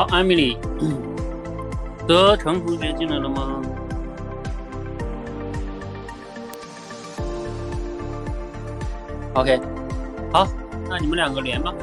好，艾米丽，德成同学进来了吗？OK，好，那你们两个连吧。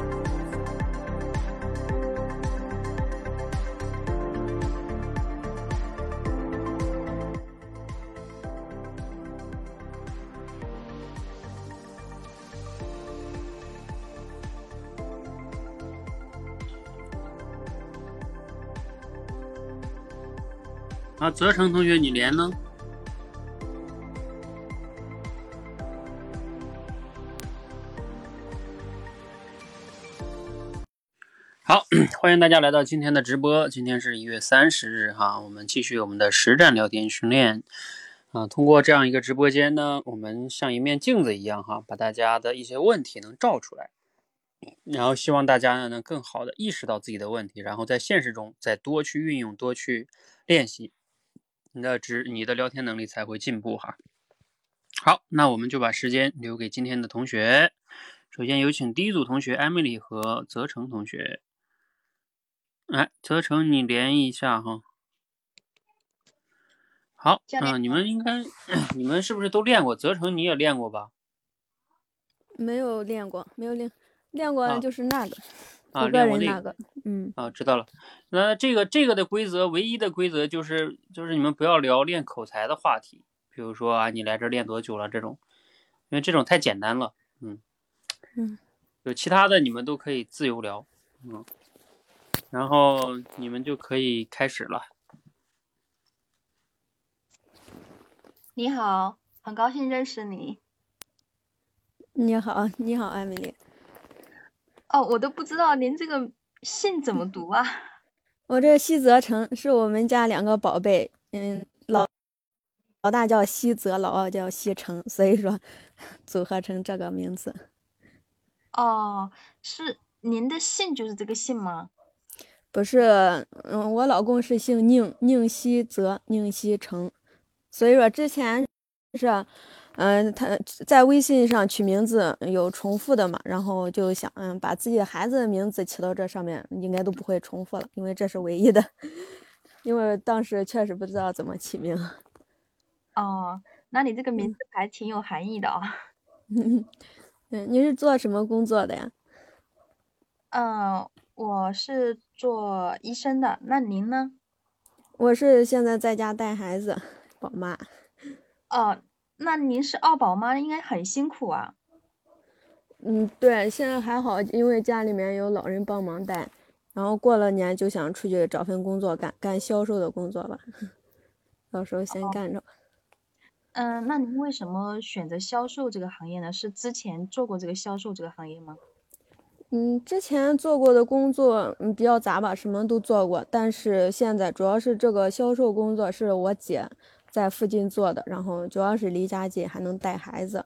泽成同学，你连呢？好，欢迎大家来到今天的直播。今天是一月三十日，哈，我们继续我们的实战聊天训练。啊，通过这样一个直播间呢，我们像一面镜子一样，哈，把大家的一些问题能照出来，然后希望大家呢能更好的意识到自己的问题，然后在现实中再多去运用，多去练习。你的直，你的聊天能力才会进步哈。好，那我们就把时间留给今天的同学。首先有请第一组同学艾米丽和泽成同学。哎，泽成，你连一下哈。好，嗯，你们应该，你们是不是都练过？泽成，你也练过吧？没有练过，没有练，练过就是那个。啊，练过那个，嗯，啊，知道了。那这个这个的规则，唯一的规则就是就是你们不要聊练口才的话题，比如说啊，你来这练多久了这种，因为这种太简单了，嗯嗯，有其他的你们都可以自由聊，嗯，然后你们就可以开始了。你好，很高兴认识你。你好，你好，艾米丽。哦，我都不知道您这个姓怎么读啊？我这西泽成是我们家两个宝贝，嗯，老老大叫西泽，老二叫西成，所以说 组合成这个名字。哦，是您的姓就是这个姓吗？不是，嗯，我老公是姓宁，宁西泽，宁西成，所以说之前是。嗯，他在微信上取名字有重复的嘛，然后就想，嗯，把自己的孩子的名字起到这上面，应该都不会重复了，因为这是唯一的。因为当时确实不知道怎么起名。哦，那你这个名字还挺有含义的啊。嗯，你是做什么工作的呀？嗯，我是做医生的。那您呢？我是现在在家带孩子，宝妈。哦。那您是二宝妈，应该很辛苦啊。嗯，对，现在还好，因为家里面有老人帮忙带。然后过了年就想出去找份工作干，干销售的工作吧。到时候先干着。嗯，那您为什么选择销售这个行业呢？是之前做过这个销售这个行业吗？嗯，之前做过的工作嗯比较杂吧，什么都做过。但是现在主要是这个销售工作是我姐。在附近做的，然后主要是离家近，还能带孩子，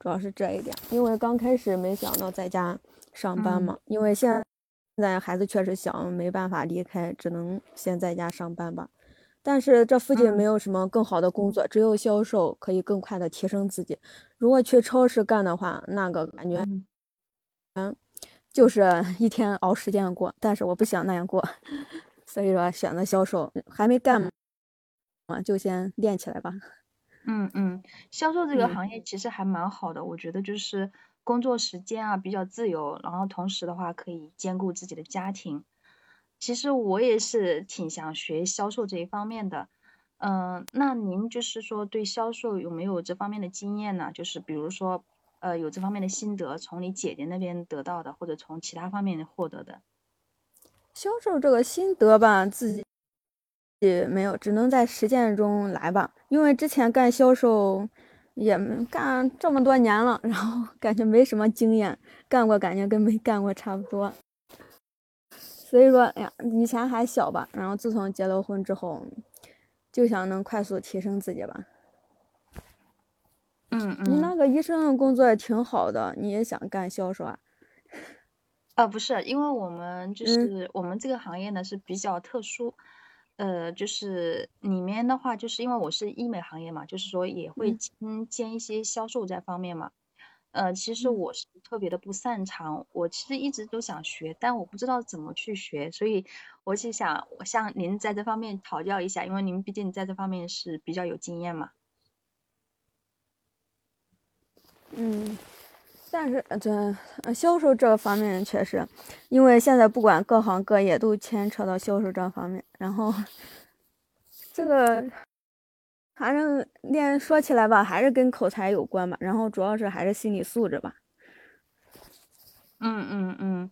主要是这一点。因为刚开始没想到在家上班嘛，因为现在孩子确实小，没办法离开，只能先在家上班吧。但是这附近没有什么更好的工作，只有销售可以更快的提升自己。如果去超市干的话，那个感觉，嗯，就是 一天熬时间过。但是我不想那样过，所以说选择销售，还没干。就先练起来吧。嗯嗯，销售这个行业其实还蛮好的，我觉得就是工作时间啊比较自由，然后同时的话可以兼顾自己的家庭。其实我也是挺想学销售这一方面的。嗯，那您就是说对销售有没有这方面的经验呢？就是比如说呃有这方面的心得，从你姐姐那边得到的，或者从其他方面获得的。销售这个心得吧，自己。也没有，只能在实践中来吧。因为之前干销售也干这么多年了，然后 感觉没什么经验，干过感觉跟没干过差不多。所以说，哎呀，以前还小吧，然后自从结了婚之后，就想能快速提升自己吧。嗯嗯。你那个医生的工作也挺好的，你也想干销售啊？啊，不是，因为我们就是我们这个行业呢是比较特殊。呃，就是里面的话，就是因为我是医美行业嘛，就是说也会兼兼一些销售这方面嘛。呃，其实我是特别的不擅长，我其实一直都想学，但我不知道怎么去学，所以我是想我向您在这方面讨教一下，因为您毕竟在这方面是比较有经验嘛。嗯，但是呃这呃销售这方面确实，因为现在不管各行各业都牵扯到销售这方面，然后 这个。反正练说起来吧，还是跟口才有关吧，然后主要是还是心理素质吧。嗯嗯嗯，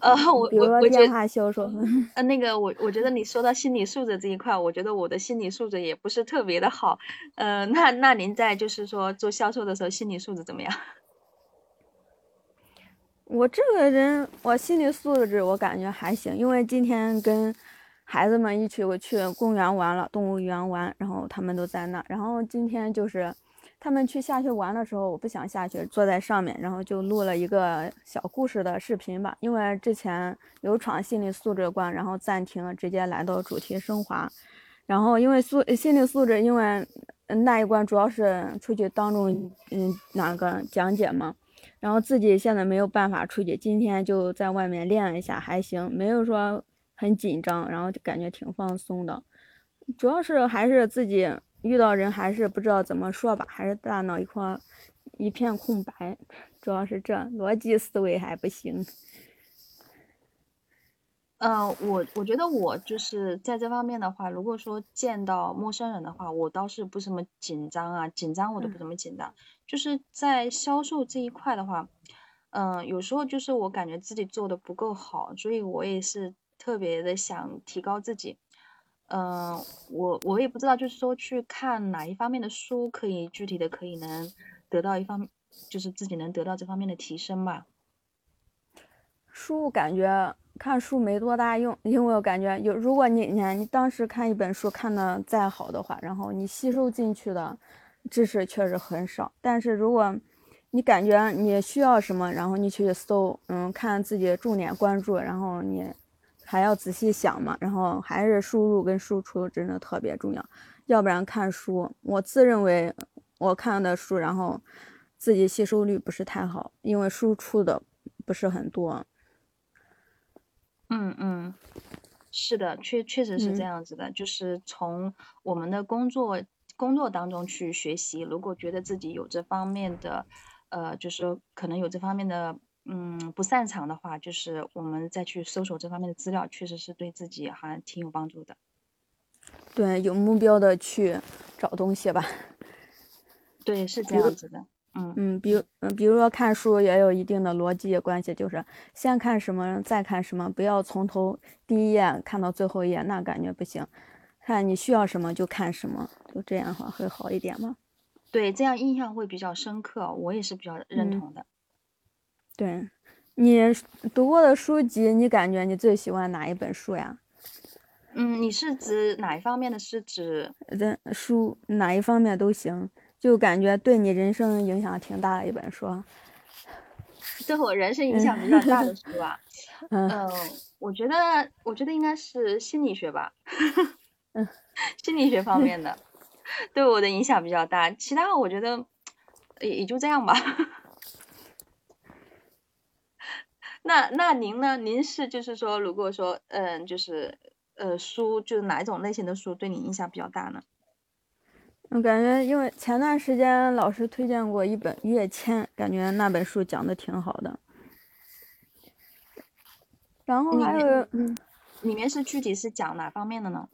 呃，我比如说电话销售，呃，那个我我觉得你说到心理素质这一块，我觉得我的心理素质也不是特别的好。呃，那那您在就是说做销售的时候，心理素质怎么样？我这个人，我心理素质我感觉还行，因为今天跟。孩子们一起我去公园玩了，动物园玩，然后他们都在那。然后今天就是他们去下去玩的时候，我不想下去，坐在上面，然后就录了一个小故事的视频吧。因为之前有闯心理素质关，然后暂停，直接来到主题升华。然后因为素心理素质，因为那一关主要是出去当众嗯那个讲解嘛，然后自己现在没有办法出去，今天就在外面练了一下，还行，没有说。很紧张，然后就感觉挺放松的，主要是还是自己遇到人还是不知道怎么说吧，还是大脑一块一片空白，主要是这逻辑思维还不行。嗯，我我觉得我就是在这方面的话，如果说见到陌生人的话，我倒是不怎么紧张啊，紧张我都不怎么紧张，就是在销售这一块的话，嗯，有时候就是我感觉自己做的不够好，所以我也是。特别的想提高自己，嗯，我我也不知道，就是说去看哪一方面的书，可以具体的可以能得到一方，就是自己能得到这方面的提升吧。书感觉看书没多大用，因为我感觉有，如果你你看你当时看一本书看的再好的话，然后你吸收进去的知识确实很少。但是如果你感觉你需要什么，然后你去搜，嗯，看自己重点关注，然后你。还要仔细想嘛，然后还是输入跟输出真的特别重要，要不然看书，我自认为我看的书，然后自己吸收率不是太好，因为输出的不是很多。嗯嗯，是的，确确实是这样子的，就是从我们的工作工作当中去学习，如果觉得自己有这方面的，呃，就是可能有这方面的。嗯，不擅长的话，就是我们再去搜索这方面的资料，确实是对自己还挺有帮助的。对，有目标的去找东西吧。对，是这样子的。嗯嗯，比如嗯，比如说看书也有一定的逻辑关系，就是先看什么，再看什么，不要从头第一页看到最后一页，那感觉不行。看你需要什么就看什么，就这样的话会好一点吗？对，这样印象会比较深刻，我也是比较认同的。对，你读过的书籍，你感觉你最喜欢哪一本书呀？嗯，你是指哪一方面的？是指人书哪一方面都行，就感觉对你人生影响挺大的一本书。对我人生影响比较大的书啊？嗯，我觉得，我觉得应该是心理学吧。嗯，心理学方面的，对我的影响比较大。其他我觉得也也就这样吧。那那您呢？您是就是说，如果说，嗯，就是呃，书就是哪一种类型的书对你影响比较大呢？我感觉，因为前段时间老师推荐过一本《跃迁》，感觉那本书讲的挺好的。然后还有，嗯，里面是具体是讲哪方面的呢？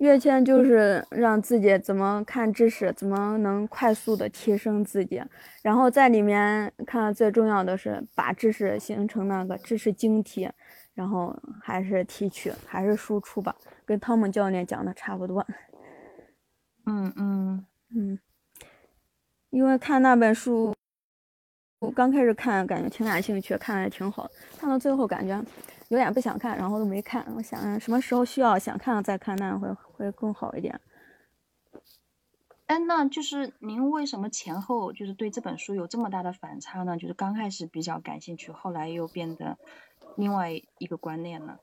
跃迁就是让自己怎么看知识，怎么能快速的提升自己。然后在里面看最重要的是把知识形成那个知识晶体，然后还是提取，还是输出吧，跟汤姆教练讲的差不多。嗯嗯 嗯，因为看那本书，我刚开始看感觉挺感兴趣，看的挺好，看到最后感觉。有点不想看，然后都没看。我想什么时候需要想看了再看，那样会会更好一点。哎，那就是您为什么前后就是对这本书有这么大的反差呢？就是刚开始比较感兴趣，后来又变得另外一个观念呢？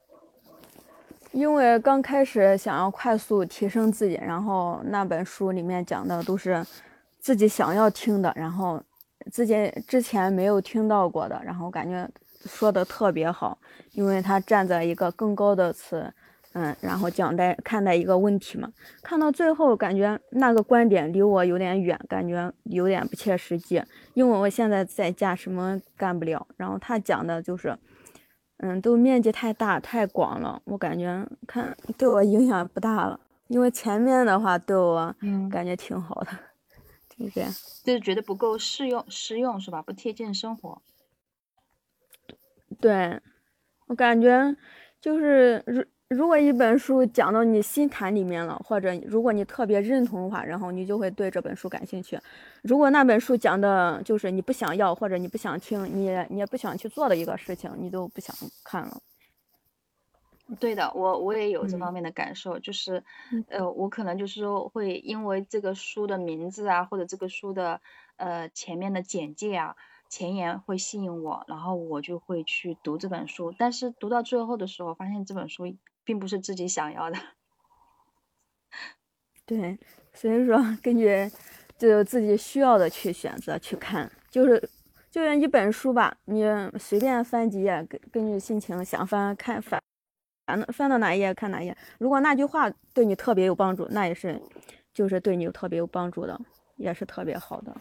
因为刚开始想要快速提升自己，然后那本书里面讲的都是自己想要听的，然后自己之前没有听到过的，然后感觉说的特别好，因为他站在一个更高的词，嗯，然后讲待看待一个问题嘛。看到最后，感觉那个观点离我有点远，感觉有点不切实际，因为我现在在家什么干不了，然后他讲的就是，嗯，都面积太大太广了，我感觉看对我影响不大了，因为前面的话对我感觉挺好的。就这样，就是觉得不够适用，适用是吧？不贴近生活。对，我感觉就是如如果一本书讲到你心坎里面了，或者如果你特别认同的话，然后你就会对这本书感兴趣。如果那本书讲的就是你不想要或者你不想听，你你也不想去做的一个事情，你就不想看了。对的，我我也有这方面的感受，就是，呃，我可能就是说会因为这个书的名字啊，或者这个书的呃前面的简介啊、前言会吸引我，然后我就会去读这本书，但是读到最后的时候，发现这本书并不是自己想要的。对，所以说 根据就自己需要的去选择去看，就是就像一本书吧，你随便翻几页，根根据心情想翻看翻。翻翻到哪一页看哪一页，如果那句话对你特别有帮助，那也是，就是对你有特别有帮助的，也是特别好的。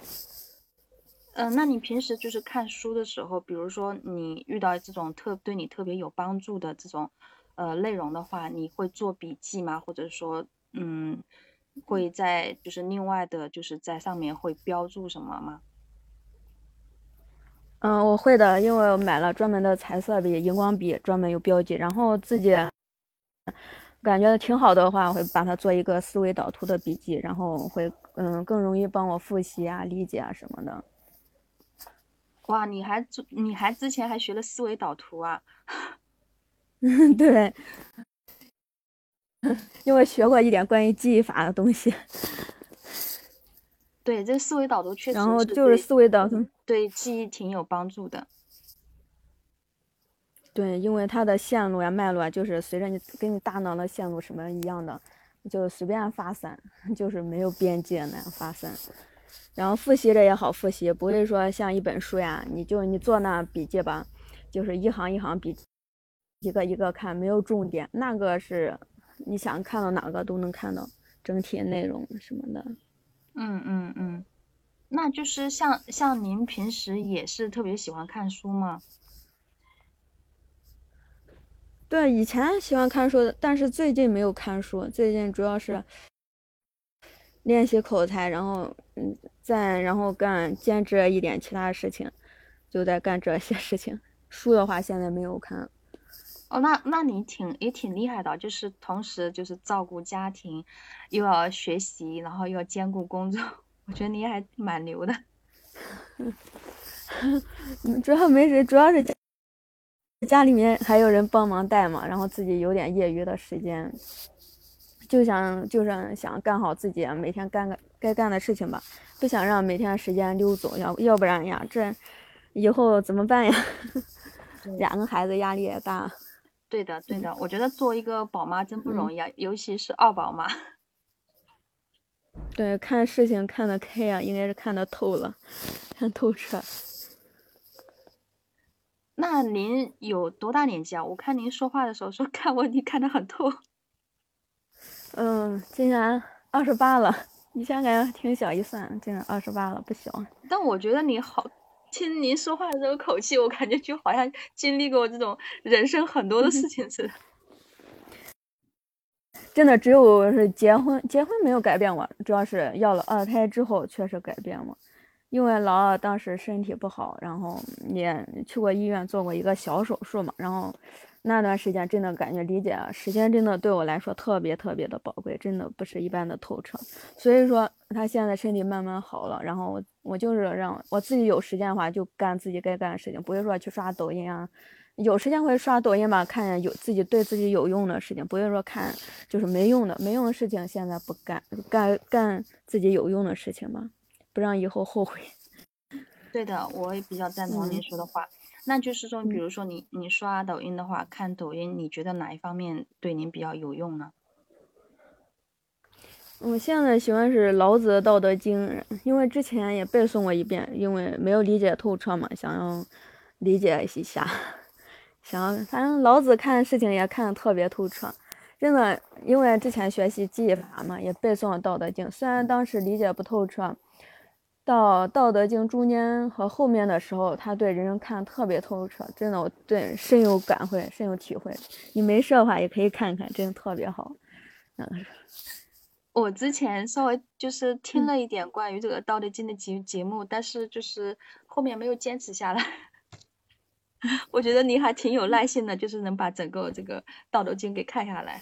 嗯，那你平时就是看书的时候，比如说你遇到这种特对你特别有帮助的这种呃内容的话，你会做笔记吗？或者说，嗯，会在就是另外的，就是在上面会标注什么吗？嗯，我会的，因为我买了专门的彩色笔、荧光笔，专门有标记。然后自己感觉挺好的话，会把它做一个思维导图的笔记，然后会嗯更容易帮我复习啊、理解啊什么的。哇，你还你还之前还学了思维导图啊？嗯，对，因为学过一点关于记忆法的东西。对，这个思维导图确实，然后就是思维导图对记忆挺有帮助的。对，因为它的线路呀、脉络啊，就是随着你跟你大脑的线路什么一样的，就随便发散，就是没有边界那样发散。然后复习着也好复习，不会说像一本书呀，你就你做那笔记吧，就是一行一行笔，一个一个看，没有重点。那个是你想看到哪个都能看到整体内容什么的。嗯嗯嗯，那就是像像您平时也是特别喜欢看书吗？对，以前喜欢看书，但是最近没有看书。最近主要是练习口才，然后嗯，再然后干兼职一点其他事情，就在干这些事情。书的话，现在没有看。哦，那那你挺也挺厉害的，就是同时就是照顾家庭，又要学习，然后又要兼顾工作，我觉得你还蛮牛的。主要没谁，主要是家里面还有人帮忙带嘛，然后自己有点业余的时间，就想就是想干好自己每天干个该干的事情吧，不想让每天时间溜走，要要不然呀，这以后怎么办呀？两个孩子压力也大。对的，对的，我觉得做一个宝妈真不容易啊，尤其是二宝妈。对，看事情看得开啊，应该是看得透了，看透彻。那您有多大年纪啊？我看您说话的时候说看问题看得很透。嗯，今年二十八了，以前感觉挺小，一算今年二十八了，不小。但我觉得你好。听您说话的这个口气，我感觉就好像经历过这种人生很多的事情似的。真的，只有是结婚，结婚没有改变我，主要是要了二胎之后确实改变我。因为老二当时身体不好，然后也去过医院做过一个小手术嘛，然后。那段时间真的感觉理解时间真的对我来说特别特别的宝贵，真的不是一般的透彻。所以说他现在身体慢慢好了，然后我我就是让我自己有时间的话就干自己该干的事情，不会说去刷抖音啊。有时间会刷抖音吧，看有自己对自己有用的事情，不会说看就是没用的没用的事情。现在不干，干干自己有用的事情吧，不让以后后悔。对的，我也比较赞同您说的话。那就是说，比如说你你刷抖音的话，看抖音，你觉得哪一方面对您比较有用呢？我现在喜欢是老子的《道德经》，因为之前也背诵过一遍，因为没有理解透彻嘛，想要理解一下。想，反正老子看事情也看得特别透彻，真的，因为之前学习记忆法嘛，也背诵了《道德经》，虽然当时理解不透彻。到《道德经》中间和后面的时候，他对人生看特别透彻，真的，我对深有感会，深有体会。你没事的话也可以看看，真的特别好。嗯，我之前稍微就是听了一点关于这个《道德经》的节节目，但是就是后面没有坚持下来。我觉得你还挺有耐心的，就是能把整个这个《道德经》给看下来。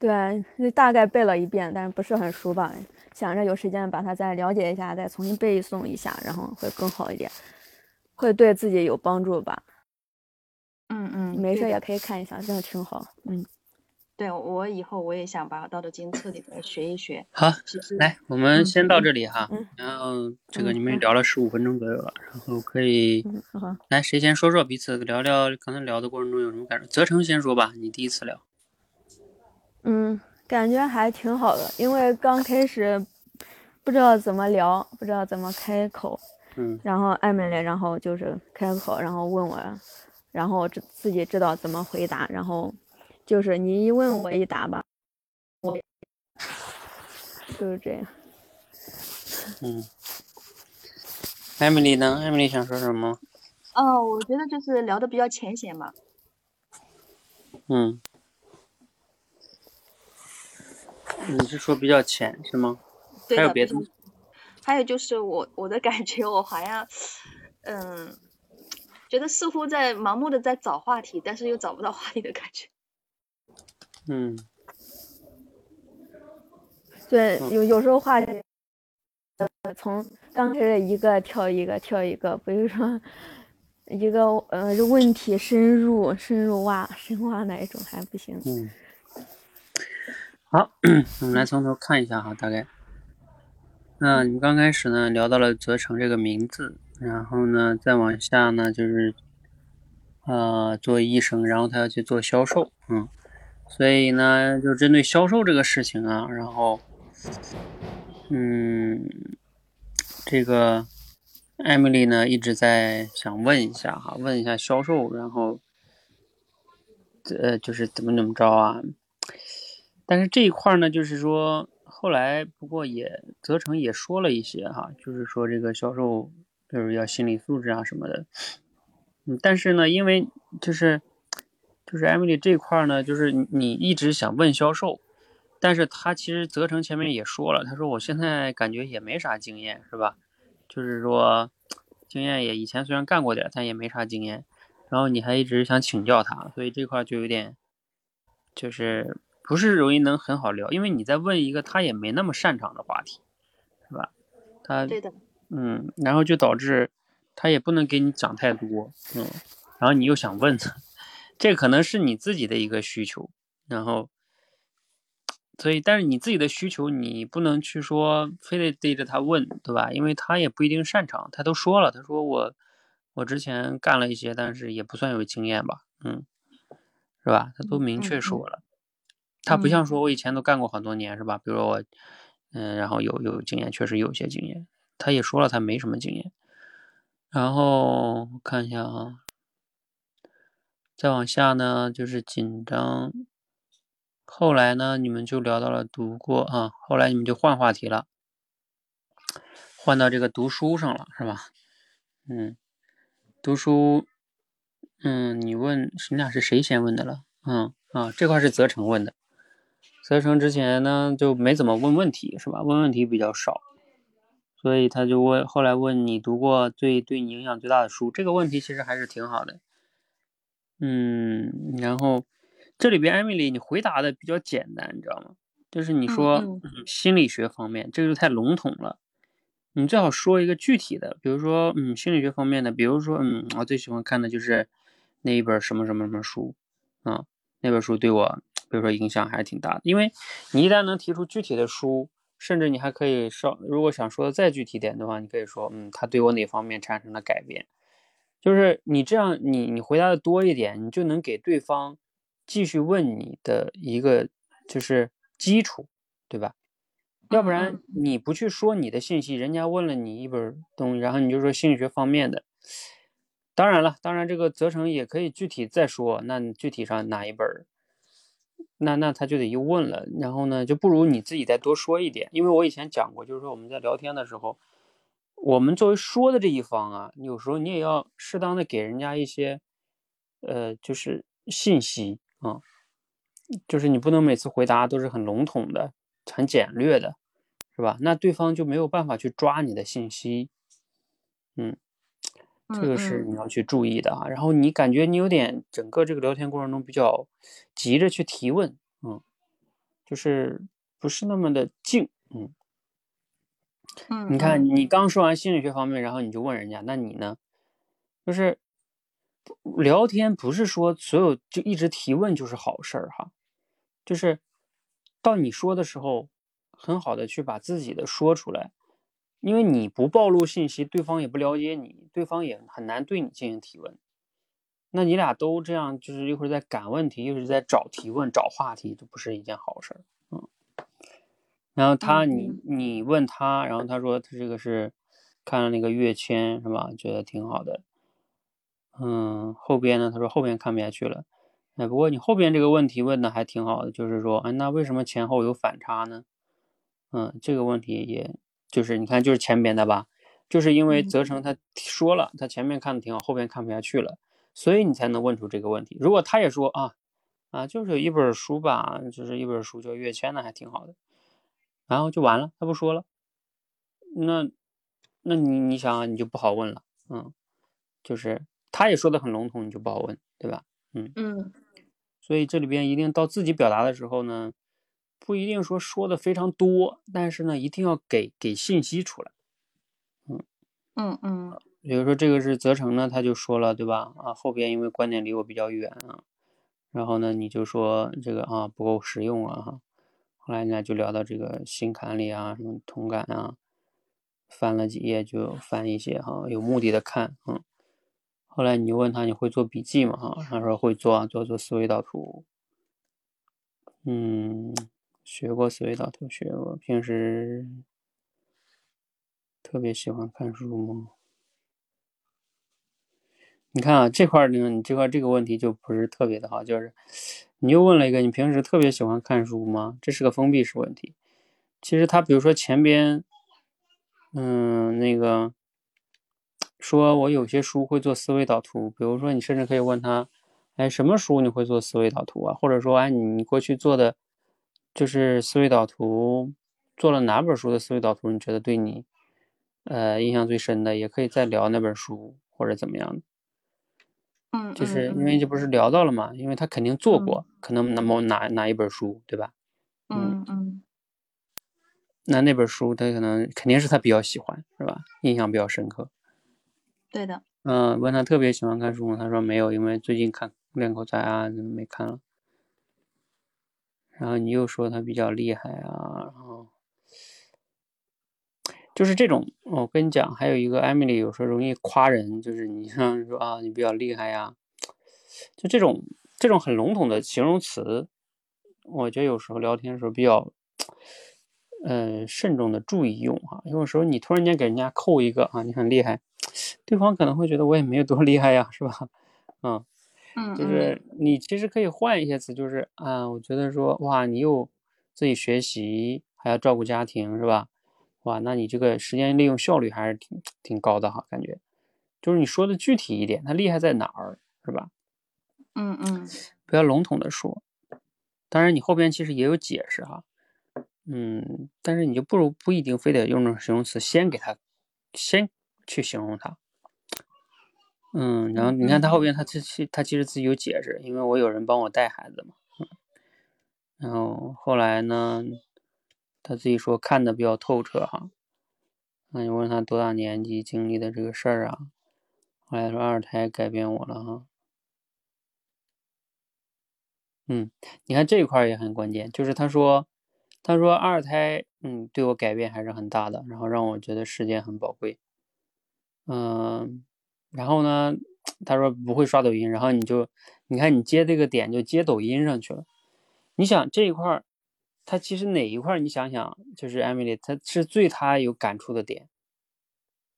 对，大概背了一遍，但是不是很熟吧？想着有时间把它再了解一下，再重新背诵一下，然后会更好一点，会对自己有帮助吧。嗯嗯，没事也可以看一下，真的挺好。嗯，对我以后我也想把《道德经》彻底的学一学。好，来，我们先到这里哈。然后这个你们聊了十五分钟左右了，然后可以来谁先说说彼此聊聊刚才聊的过程中有什么感受？泽成先说吧，你第一次聊。嗯，感觉还挺好的，因为刚开始不知道怎么聊，不知道怎么开口。嗯。然后艾米丽，然后就是开口，然后问我，然后自自己知道怎么回答，然后就是你一问我一答吧，我就是这样。嗯。艾米丽呢？艾米丽想说什么？哦，我觉得就是聊的比较浅显嘛。嗯。你是说比较浅是吗？还有别的？还有就是我我的感觉，我好像，嗯，觉得似乎在盲目的在找话题，但是又找不到话题的感觉。嗯，对，有有时候话题从刚开始一个跳一个跳一个，比如说一个呃问题深入深入挖深挖那一种还不行。嗯。好，我们来从头看一下哈，大概。那你们刚开始呢聊到了泽成这个名字，然后呢再往下呢就是，呃，做医生，然后他要去做销售，嗯，所以呢就针对销售这个事情啊，然后，嗯，这个艾米丽呢一直在想问一下哈，问一下销售，然后，呃，就是怎么怎么着啊？但是这一块呢，就是说后来不过也泽成也说了一些哈，就是说这个销售就是要心理素质啊什么的。嗯，但是呢，因为就是就是艾米丽这块呢，就是你一直想问销售，但是他其实泽成前面也说了，他说我现在感觉也没啥经验，是吧？就是说经验也以前虽然干过点，但也没啥经验。然后你还一直想请教他，所以这块就有点就是。不是容易能很好聊，因为你在问一个他也没那么擅长的话题，是吧？他对的，嗯，然后就导致他也不能给你讲太多，嗯，然后你又想问他，这可能是你自己的一个需求，然后，所以但是你自己的需求你不能去说非得对着他问，对吧？因为他也不一定擅长，他都说了，他说我我之前干了一些，但是也不算有经验吧，嗯，是吧？他都明确说了。他不像说，我以前都干过很多年，是吧？比如说我，嗯，然后有有经验，确实有些经验。他也说了，他没什么经验。然后看一下啊，再往下呢就是紧张。后来呢，你们就聊到了读过啊，后来你们就换话题了，换到这个读书上了，是吧？嗯，读书，嗯，你问你俩是谁先问的了？嗯啊，这块是泽成问的。泽成之前呢就没怎么问问题，是吧？问问题比较少，所以他就问，后来问你读过最对你影响最大的书，这个问题其实还是挺好的。嗯，然后这里边艾米丽你回答的比较简单，你知道吗？就是你说 心理学方面，这个就太笼统了，你最好说一个具体的，比如说嗯心理学方面的，比如说嗯我最喜欢看的就是那一本什么什么什么书啊，那本书对我。比如说影响还是挺大的，因为你一旦能提出具体的书，甚至你还可以稍，如果想说的再具体点的话，你可以说，嗯，他对我哪方面产生了改变，就是你这样，你你回答的多一点，你就能给对方继续问你的一个就是基础，对吧？要不嗯然嗯你不去说你的信息，人家问了你一本东西，然后你就说心理学方面的。当然了，当然这个责成也可以具体再说，那你具体上哪一本儿，那那他就得又问了，然后呢，就不如你自己再多说一点，因为我以前讲过，就是说我们在聊天的时候，我们作为说的这一方啊，有时候你也要适当的给人家一些，呃，就是信息啊，就是你不能每次回答都是很笼统的、很简略的，是吧？那对方就没有办法去抓你的信息，嗯。这个是嗯你要去注意的啊。然后你感觉你有点整个这个聊天过程中比较急着去提问，嗯，就是不是那么的静，嗯。嗯，你看，嗯你刚说完心理学方面，然后你就问人家，那你呢？就是聊天不是说所有就一直提问就是好事儿哈，就是到你说的时候，很好的去把自己的说出来，因为你不暴露信息，对方也不了解你，对方也很难对你进行提问。那你俩都这样，就是一会儿在赶问题，一会儿在找提问、找话题，这不是一件好事儿。嗯。然后他，嗯你你问他，然后他说他这个是看了那个跃迁是吧？觉得挺好的。嗯，后边呢？他说后边看不下去了。哎，不过你后边这个问题问的还挺好的，就是说，哎，那为什么前后有反差呢？嗯，这个问题也就是你看，就是前边的吧，就是因为嗯泽成他说了，他前面看的挺好，后边看不下去了，所以你才能问出这个问题。如果他也说啊啊，就是有一本书吧，就是一本书叫《跃迁》的，还挺好的，然后就完了，他不说了，那那你你想啊，你就不好问了，嗯，就是他也说的很笼统，你就不好问，对吧？嗯嗯所以这里边一定到自己表达的时候呢，不一定说说的非常多，但是呢，一定要给给信息出来。嗯嗯嗯比如说这个是泽成呢，他就说了，对吧？啊，后边因为观点离我比较远啊，然后呢，你就说这个啊不够实用啊哈。后来呢就聊到这个心坎里啊，什么同感啊，翻了几页就翻一些哈，有目的的看，嗯。后来你就问他你会做笔记吗？哈，他说会做啊，做做思维导图。嗯，学过思维导图，学过。平时特别喜欢看书吗？你看啊，这块呢，你这块这个问题就不是特别的好，就是你又问了一个，你平时特别喜欢看书吗？这是个封闭式问题。其实他比如说前边，嗯，那个说我有些书会做思维导图，比如说你甚至可以问他，哎，什么书你会做思维导图啊？或者说，哎，你你过去做的就是思维导图，做了哪本书的思维导图？你觉得对你，呃，印象最深的？也可以再聊那本书或者怎么样的。嗯，就是因嗯为这不是聊到了嘛，因为他肯定做过，可能那么哪哪一本书，对吧？嗯嗯那那本书他可能肯定是他比较喜欢，是吧？印象比较深刻。对的，嗯，问他特别喜欢看书吗？他说没有，因为最近看练口才啊，没看了。然后你又说他比较厉害啊，然后就是这种，我跟你讲，还有一个 Emily 有时候容易夸人，就是你像说啊，你比较厉害呀，就这种这种很笼统的形容词，我觉得有时候聊天的时候比较，呃，慎重的注意用哈。有时候你突然间给人家扣一个啊，你很厉害，对方可能会觉得我也没有多厉害呀，是吧？嗯。嗯就是你其实可以换一些词，就是啊，我觉得说哇，你又自己学习，还要照顾家庭，是吧？哇，那你这个时间利用效率还是挺挺高的哈，感觉。就是你说的具体一点，它厉害在哪儿，是吧？嗯嗯不要笼统的说。当然，你后边其实也有解释哈，嗯，但是你就不如不一定非得用这种形容词先给它，先去形容它。嗯，然后你看他后边，他其实他其实自己有解释，因为我有人帮我带孩子嘛，嗯，然后后来呢，他自己说看的比较透彻哈，那你问他多大年纪经历的这个事儿啊，后来说二胎改变我了哈，嗯，你看这一块也很关键，就是他说，他说二胎，嗯，对我改变还是很大的，然后让我觉得时间很宝贵，嗯。然后呢，他说不会刷抖音，然后你就，你看你接这个点就接抖音上去了。你想这一块儿，他其实哪一块你想想，就是 Emily，他是最他有感触的点，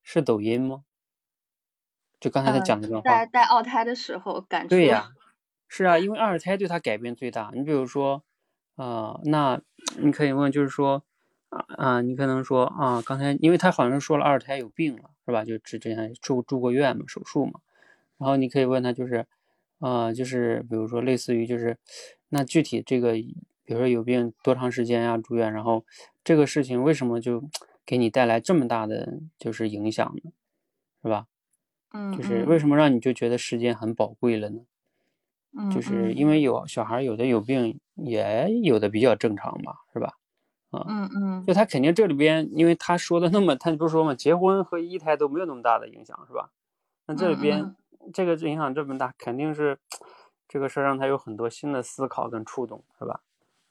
是抖音吗？就刚才他讲那段话，在带二胎的时候感触。对呀，是啊，因为二胎对他改变最大。你比如说，啊，那 你可以问，就是说，啊啊，你可能说啊，刚才因为他好像说了二胎有病了，是吧？就之之前住住过院嘛，手术嘛。然后你可以问他，就是，啊，就是比如说类似于就是，那具体这个。比如说有病多长时间呀？住院，然后这个事情为什么就给你带来这么大的就是影响呢？是吧？嗯，就是为什么让你就觉得时间很宝贵了呢？嗯，就是因为有小孩，有的有病，也有的比较正常吧，是吧？啊，嗯嗯，就他肯定这里边，因为他说的那么，他不是说嘛，结婚和一胎都没有那么大的影响，是吧？那这里边这个影响这么大，肯定是这个事儿让他有很多新的思考跟触动，是吧？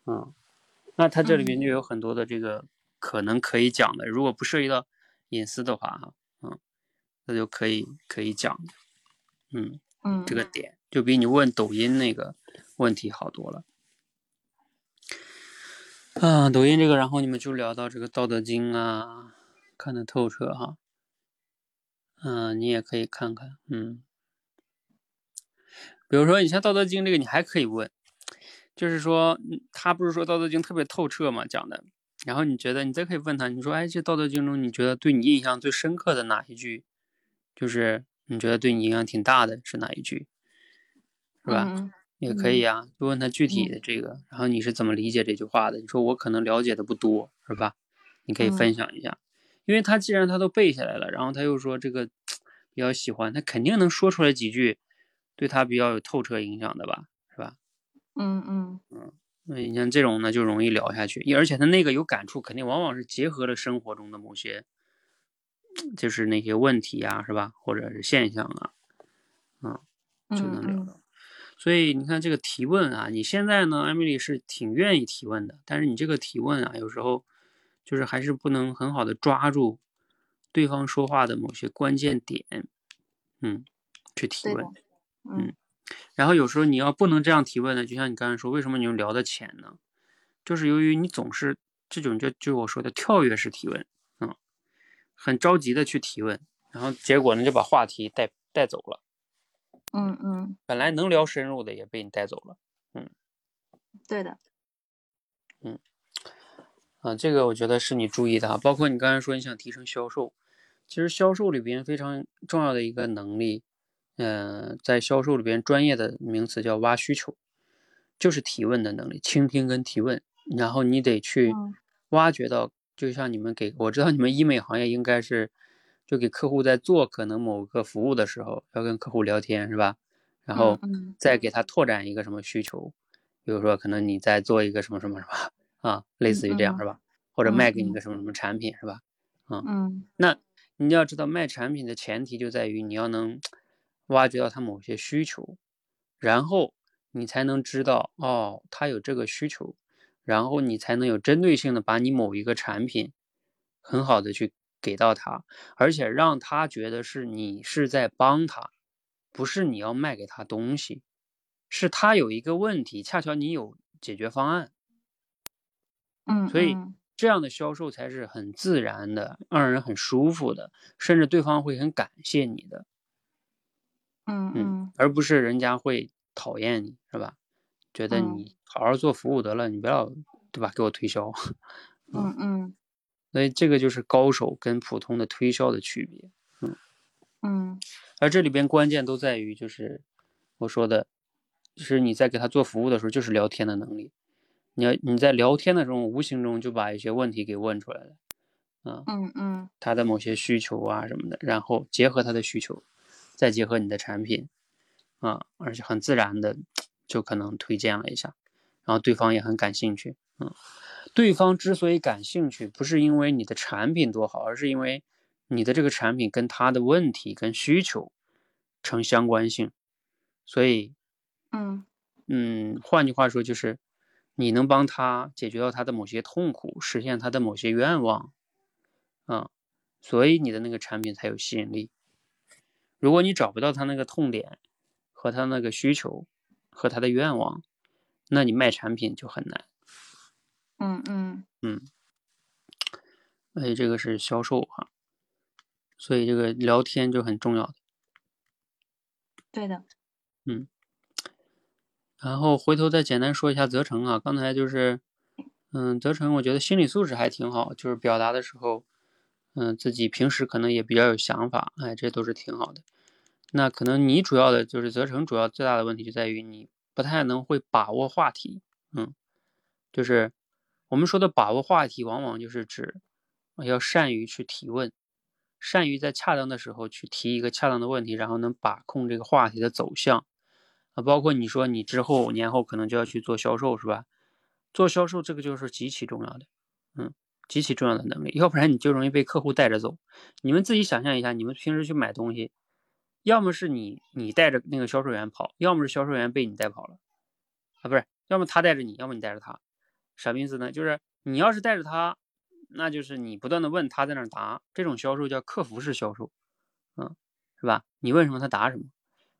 嗯，那他这里面就有很多的这个可能可以讲的，如果不涉及到隐私的话，哈，嗯，那就可以可以讲，嗯嗯，这个。点就比你问抖音那个问题好多了。啊，抖音这个，然后你们就聊到这个《道德经》啊，看得透彻哈。嗯，你也可以看看，嗯，比如说你像《道德经》这个，你还可以问。就是说，他不是说《道德经》特别透彻嘛，讲的。然后你觉得，你再可以问他，你说，哎，这《道德经》中，你觉得对你印象最深刻的哪一句？就是你觉得对你影响挺大的是哪一句？是吧？也可以啊，就问他具体的这个，然后你是怎么理解这句话的？你说我可能了解的不多，是吧？你可以分享一下，因为他既然他都背下来了，然后他又说这个 比较喜欢，他肯定能说出来几句对他比较有透彻影响的吧？是吧嗯嗯嗯，那你像这种呢，就容易聊下去，而且他那个有感触，肯定往往是结合了生活中的某些，就是那些问题啊，是吧？或者是现象啊，嗯，就能聊到。所以你看这个提问啊，你现在呢，艾米丽是挺愿意提问的，但是你这个提问啊，有时候就是还是不能很好的抓住对方说话的某些关键点，嗯，去提问，嗯。然后有时候你要不能这样提问呢，就像你刚才说，为什么你又聊的浅呢？就是由于你总是这种就就我说的跳跃式提问，嗯，很着急的去提问，然后结果呢就把话题带带走了，嗯嗯，本来能聊深入的也被你带走了，嗯，对的，嗯，啊，这个我觉得是你注意的，包括你刚才说你想提升销售，其实销售里边非常重要的一个能力。嗯，在销售里边，专业的名词叫挖需求，就是提问的能力，倾听跟提问。然后你得去挖掘到，就像你们给我知道，你们医美行业应该是就给客户在做可能某个服务的时候，要跟客户聊天是吧？然后再给他拓展一个什么需求，比如说可能你在做一个什么什么什么啊，类似于这样是吧？或者卖给你个什么什么产品是吧？嗯嗯，那你要知道卖产品的前提就在于你要能。挖掘到他某些需求，然后你才能知道哦，他有这个需求，然后你才能有针对性的把你某一个产品很好的去给到他，而且让他觉得是你是在帮他，不是你要卖给他东西，是他有一个问题，恰巧你有解决方案。嗯，所以这样的销售才是很自然的，让人很舒服的，甚至对方会很感谢你的。嗯嗯，而不是人家会讨厌你，是吧？觉得你好好做服务得了，你不要对吧？给我推销。嗯嗯，所以这个就是高手跟普通的推销的区别。嗯嗯，而这里边关键都在于，就是我说的，就是你在给他做服务的时候，就是聊天的能力。你要你在聊天的时候，无形中就把一些问题给问出来了。嗯嗯嗯，他的某些需求啊什么的，然后结合他的需求。再结合你的产品，啊，而且很自然的就可能推荐了一下，然后对方也很感兴趣，嗯，对方之所以感兴趣，不是因为你的产品多好，而是因为你的这个产品跟他的问题跟需求成相关性，所以，嗯嗯，换句话说就是你能帮他解决到他的某些痛苦，实现他的某些愿望，啊，所以你的那个产品才有吸引力。如果你找不到他那个痛点和他那个需求和他的愿望，那你卖产品就很难。嗯嗯嗯，所以这个是销售哈，所以这个聊天就很重要的。对的。嗯，然后回头再简单说一下泽成啊，刚才就是，嗯，泽成我觉得心理素质还挺好，就是表达的时候，嗯，自己平时可能也比较有想法，哎，这都是挺好的。那可能你主要的就是泽成主要最大的问题就在于你不太能会把握话题，嗯，就是我们说的把握话题，往往就是指要善于去提问。善于在恰当的时候去提一个恰当的问题，然后能把控这个话题的走向啊，包括你说你之后年后可能就要去做销售是吧？做销售这个就是极其重要的，嗯，极其重要的能力，要不然你就容易被客户带着走。你们自己想象一下，你们平时去买东西，要么是你你带着那个销售员跑，要么是销售员被你带跑了啊，不是，要么他带着你，要么你带着他，啥意思呢？就是你要是带着他。那就是你不断的问他在那答，这种销售叫客服式销售，嗯，是吧？你问什么他答什么。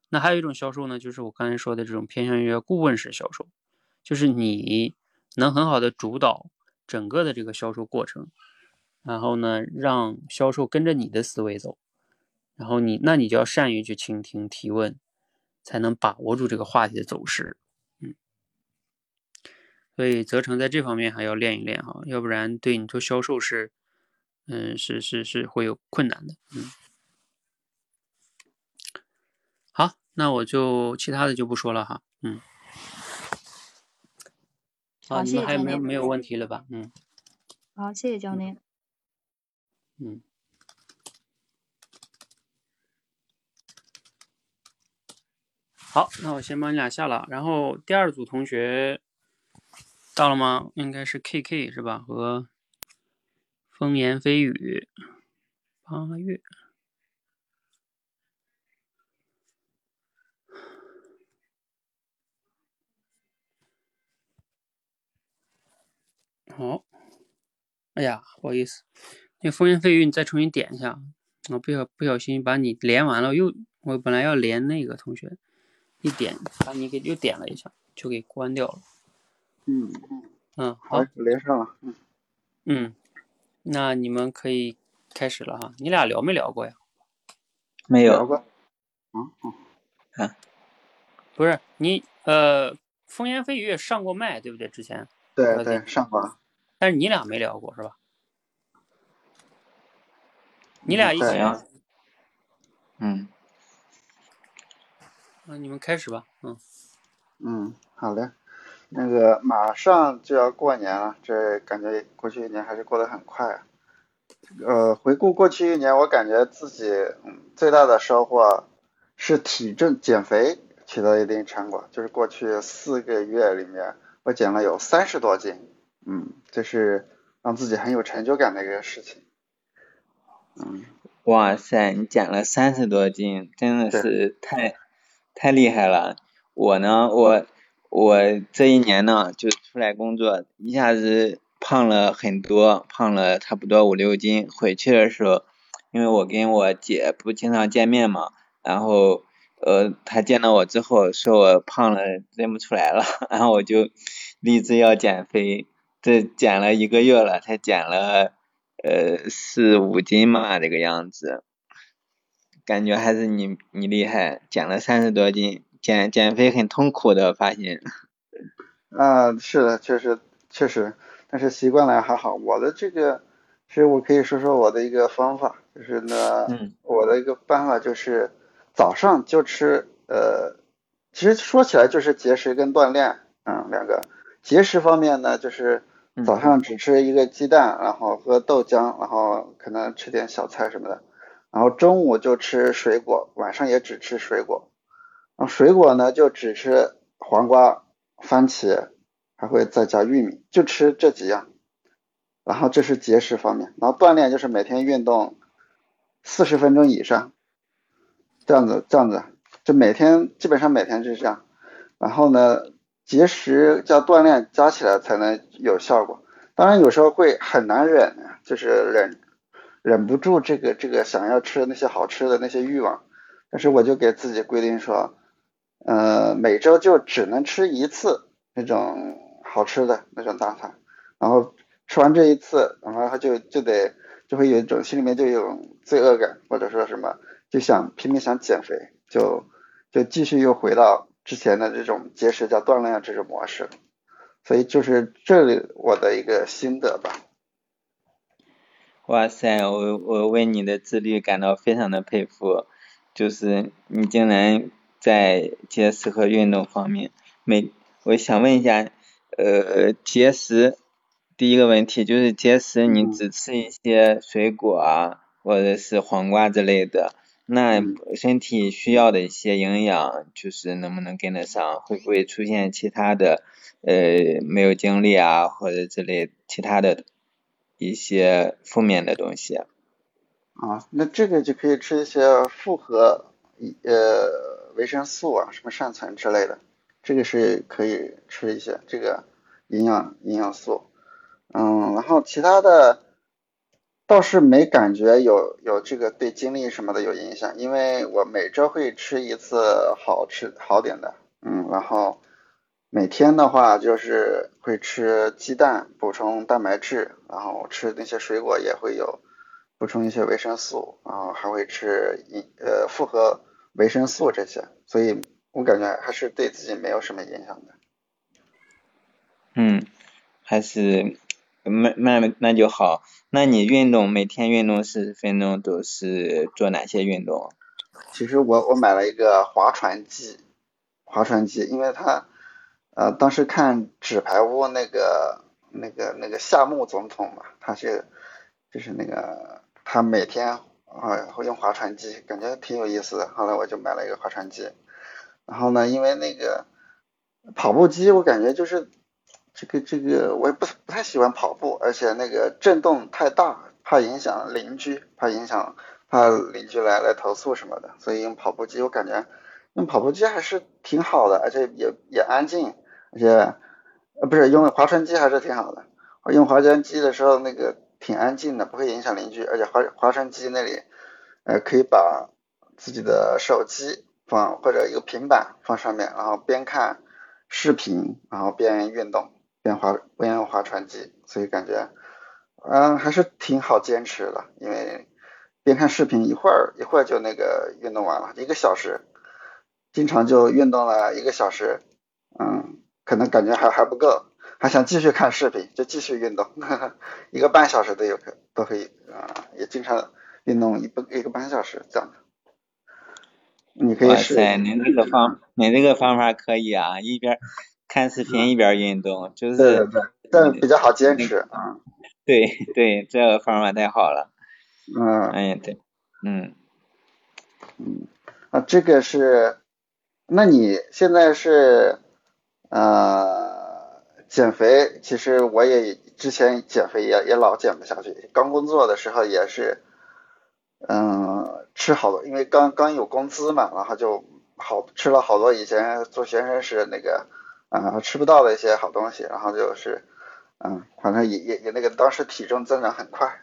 那还有一种销售呢，就是我刚才说的这种偏向于顾问式销售，就是你能很好的主导整个的这个销售过程，然后呢，让销售跟着你的思维走，然后你那你就要善于去倾听提问，才能把握住这个话题的走势。所以泽成在这方面还要练一练哈，要不然对你做销售是，嗯，是是是会有困难的，嗯。好，那我就其他的就不说了哈，嗯。好，你们还有没有没有问题了吧？嗯好，谢谢教练。嗯。好，那我先帮你俩下了，然后第二组同学到了吗？应该是 KK 是吧？和风言蜚语，八月。好，哎呀，不好意思，那风言蜚语你再重新点一下，我不小不小心把你连完了，又我本来要连那个同学，一点把你给又点了一下，就给关掉了。嗯，嗯，好好，，连上了。嗯，嗯，那你们可以开始了哈。你俩聊没聊过呀？没有，聊过。嗯嗯，不是你呃，风言蜚语也上过麦，对不对？之前，对对，上过。但是你俩没聊过是吧？你俩一起对呀嗯，那你们开始吧。嗯，嗯，好嘞。那个马上就要过年了，这感觉过去一年还是过得很快啊。呃，回顾过去一年，我感觉自己嗯最大的收获是体重减肥取得一定成果，就是过去四个月里面，我减了有三十多斤，嗯，这是让自己很有成就感的一个事情。嗯，哇塞，你减了三十多斤，真的是太太厉害了。我呢，我我这一年呢，就出来工作，一下子胖了很多，胖了差不多五六斤。回去的时候，因为我跟我姐不经常见面嘛，然后呃，她见到我之后说我胖了认不出来了，然后我就立志要减肥，这减了一个月了，才减了呃四五斤嘛这个样子，感觉还是你你厉害，减了三十多斤，减减肥很痛苦的，发现。啊，是的，确实确实，但是习惯了还好。我的这个，其实我可以说说我的一个方法，就是呢，嗯我的一个办法就是早上就吃，呃，其实说起来就是节食跟锻炼，嗯，两个。节食方面呢，就是嗯早上只吃一个鸡蛋，然后喝豆浆，然后可能吃点小菜什么的，然后中午就吃水果，晚上也只吃水果。水果呢，就只吃黄瓜、番茄，还会再加玉米，就吃这几样。然后这是节食方面，然后锻炼就是每天运动四十分钟以上，这样子这样子，就每天基本上每天就是这样。然后呢，节食加锻炼加起来才能有效果。当然有时候会很难忍，就是忍忍不住这个这个想要吃那些好吃的那些欲望，但是我就给自己规定说，呃，每周就只能吃一次那种好吃的那种大餐，然后吃完这一次，然后他就就得就会有一种心里面就有罪恶感，或者说什么就想拼命想减肥，就就继续又回到之前的这种节食加锻炼这种模式，所以就是这里我的一个心得吧。哇塞，我我为你的自律感到非常的佩服，就是你竟然在节食和运动方面，每我想问一下，呃，节食第一个问题就是节食，你只吃一些水果啊，或者是黄瓜之类的，那身体需要的一些营养，就是能不能跟得上？会不会出现其他的呃没有精力啊，或者之类其他的？一些负面的东西啊，那这个就可以吃一些复合呃维生素啊，什么善存之类的，这个是可以吃一些这个营养营养素，嗯，然后其他的倒是没感觉有有这个对精力什么的有影响，因为我每周会吃一次好吃好点的，嗯，然后。每天的话就是会吃鸡蛋补充蛋白质，然后吃那些水果也会有补充一些维生素，然后还会吃一呃复合维生素这些，所以我感觉还是对自己没有什么影响的。嗯，还是那那那就好。那你运动每天运动四十分钟都是做哪些运动？其实我我买了一个划船机，划船机，因为它。呃，当时看《纸牌屋》那个、那个、那个夏目总统嘛，他是就是那个他每天啊会用划船机，感觉挺有意思的。后来我就买了一个划船机。然后呢，因为那个跑步机，我感觉就是这个这个我也不不太喜欢跑步，而且那个震动太大，怕影响邻居，怕影响怕邻居来来投诉什么的，所以用跑步机我感觉用跑步机还是挺好的，而且也也安静。而且，呃，不是用划船机还是挺好的。我用划船机的时候，那个挺安静的，不会影响邻居。而且划划船机那里，呃，可以把自己的手机放或者一个平板放上面，然后边看视频，然后边运动，边划边用划船机。所以感觉，嗯，还是挺好坚持的。因为边看视频一会儿一会儿就那个运动完了，一个小时，经常就运动了一个小时，嗯。可能感觉还还不够，还想继续看视频，就继续运动，一个半小时都有可都可以啊，也经常运动一不一个半小时这样的。你可以试。哇塞，您这个方，您这个方法可以啊，一边看视频一边运动，就是。对对比较好坚持啊。对对，这个方法太好了。嗯。哎呀对，嗯。嗯，啊，这个是，那你现在是？呃，减肥其实我也之前减肥也也老减不下去，刚工作的时候也是，嗯，吃好多，因为刚刚有工资嘛，然后就好吃了好多以前做学生时那个啊吃不到的一些好东西，然后就是嗯，反正也也也那个当时体重增长很快，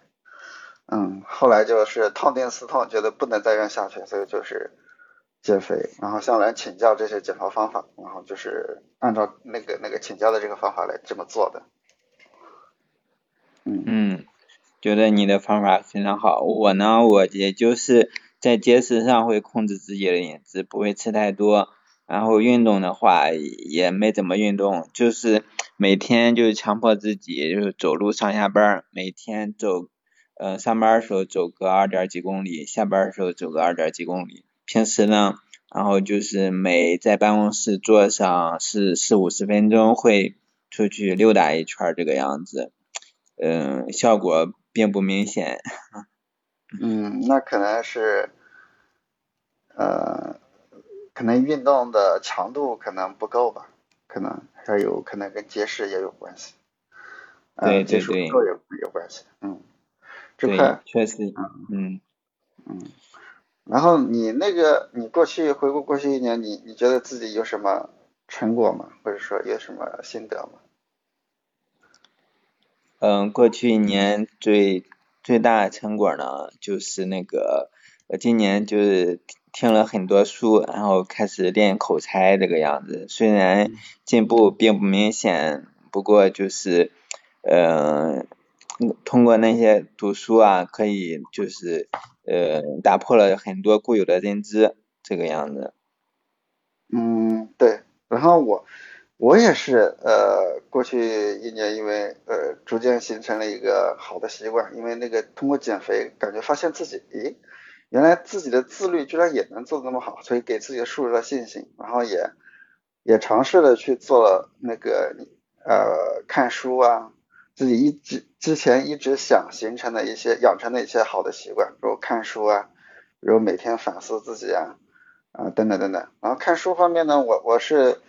嗯，后来就是痛定思痛，觉得不能再这样下去，所以就是。减肥，然后向人请教这些减肥方法，然后就是按照那个那个请教的这个方法来这么做的。嗯嗯，觉得你的方法非常好。我呢，我也就是在节食上会控制自己的饮食，不会吃太多。然后运动的话也没怎么运动，就是每天就是强迫自己就是走路上下班，每天走，呃，上班的时候走个二点几公里，下班的时候走个二点几公里。平时呢，然后就是每在办公室坐上四四五十分钟，会出去溜达一圈这个样子，嗯，效果并不明显。嗯，那可能是，呃，可能运动的强度可能不够吧，可能还有可能跟节食也有关系。对对对。有有关系，嗯。这块，确实，嗯嗯。然后你那个，你过去回顾过去一年，你你觉得自己有什么成果吗？或者说有什么心得吗？嗯，过去一年最最大的成果呢，就是那个，今年就是听了很多书，然后开始练口才这个样子。虽然进步并不明显，不过就是呃，通过那些读书啊，可以就是呃打破了很多固有的认知，这个样子。嗯，对。然后我我也是呃，过去一年因为呃逐渐形成了一个好的习惯，因为那个通过减肥，感觉发现自己，咦，原来自己的自律居然也能做的那么好，所以给自己树立了信心，然后也也尝试了去做那个呃看书啊，自己一直之前一直想形成的一些养成的一些好的习惯，比如看书啊，比如每天反思自己啊。啊，等等等等，然后看书方面呢，我我是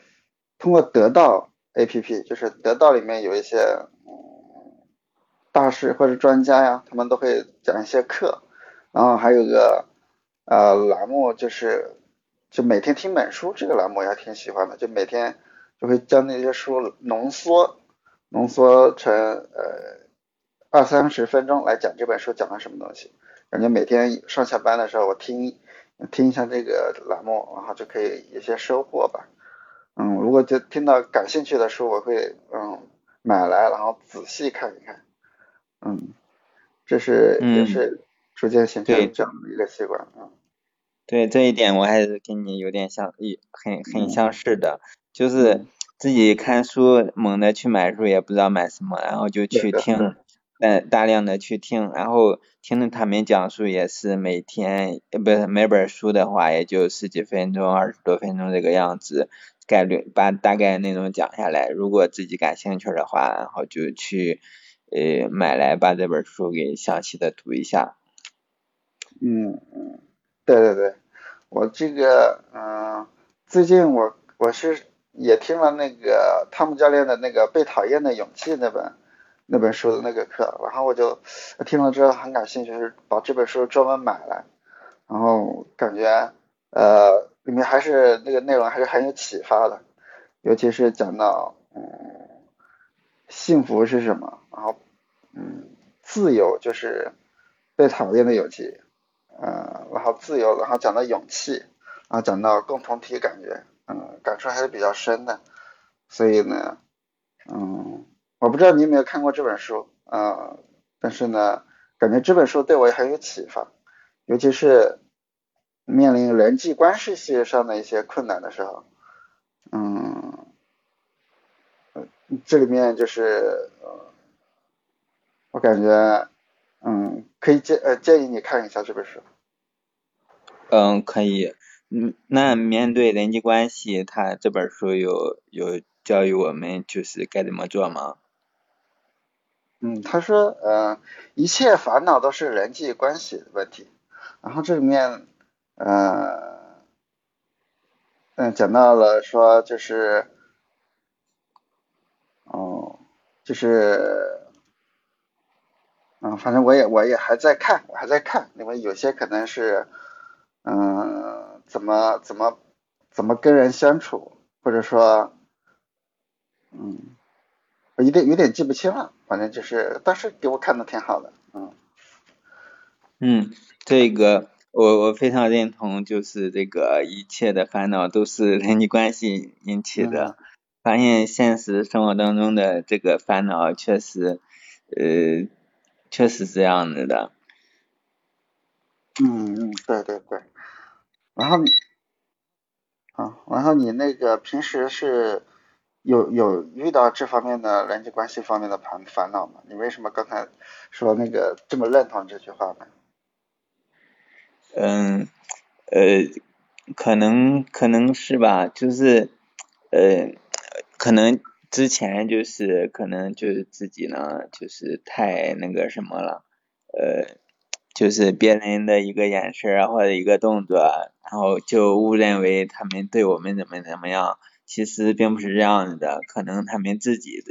通过得到 A P P，就是得到里面有一些大师或者专家呀，他们都会讲一些课，然后还有个呃栏目就是就每天听本书这个栏目也挺喜欢的，就每天就会将那些书浓缩浓缩成呃二三十分钟来讲这本书讲了什么东西，感觉每天上下班的时候我听。听一下这个栏目，然后就可以有些收获吧。嗯，如果就听到感兴趣的书，我会嗯买来，然后仔细看一看。嗯，这是也是逐渐形成这样的一个习惯啊。对这一点，我还是跟你有点相一很很相似的，就是自己看书猛的去买书，也不知道买什么，然后就去听。嗯，大量的去听，然后听着他们讲述也是每天，呃，不是每本书的话也就十几分钟、二十多分钟这个样子，概率把大概内容讲下来。如果自己感兴趣的话，然后就去呃买来把这本书给详细的读一下。嗯嗯，对对对，我这个嗯，最近我我是也听了那个汤姆教练的那个《被讨厌的勇气》那本。那本书的那个课，然后我就听了之后很感兴趣，是把这本书专门买来，然后感觉呃里面还是那个内容还是很有启发的，尤其是讲到嗯幸福是什么，然后嗯自由就是被讨厌的勇气，嗯然后自由，然后讲到勇气，然后讲到共同体感觉，嗯感受还是比较深的，所以呢嗯。我不知道你有没有看过这本书，啊，但是呢，感觉这本书对我很有启发，尤其是面临人际关系上的一些困难的时候，嗯，这里面就是，我感觉，嗯，可以建呃建议你看一下这本书。嗯，可以，嗯，那面对人际关系，他这本书有有教育我们就是该怎么做吗？嗯，他说，呃，一切烦恼都是人际关系的问题。然后这里面，呃，嗯，讲到了说，就是，哦，就是，嗯，反正我也我也还在看，我还在看，因为有些可能是，嗯，怎么怎么怎么跟人相处，或者说，嗯。有点有点记不清了，反正就是当时给我看的挺好的，嗯。嗯，这个我我非常认同，就是这个一切的烦恼都是人际关系引起的。发现现实生活当中的这个烦恼确实，呃，确实这样子的。嗯嗯，对对对。然后你，啊，然后你那个平时是？有有遇到这方面的人际关系方面的烦烦恼吗？你为什么刚才说那个这么认同这句话呢？嗯，呃，可能可能是吧，就是呃，可能之前就是可能就是自己呢，就是太那个什么了，呃，就是别人的一个眼神啊或者一个动作，然后就误认为他们对我们怎么怎么样。其实并不是这样子的，可能他们自己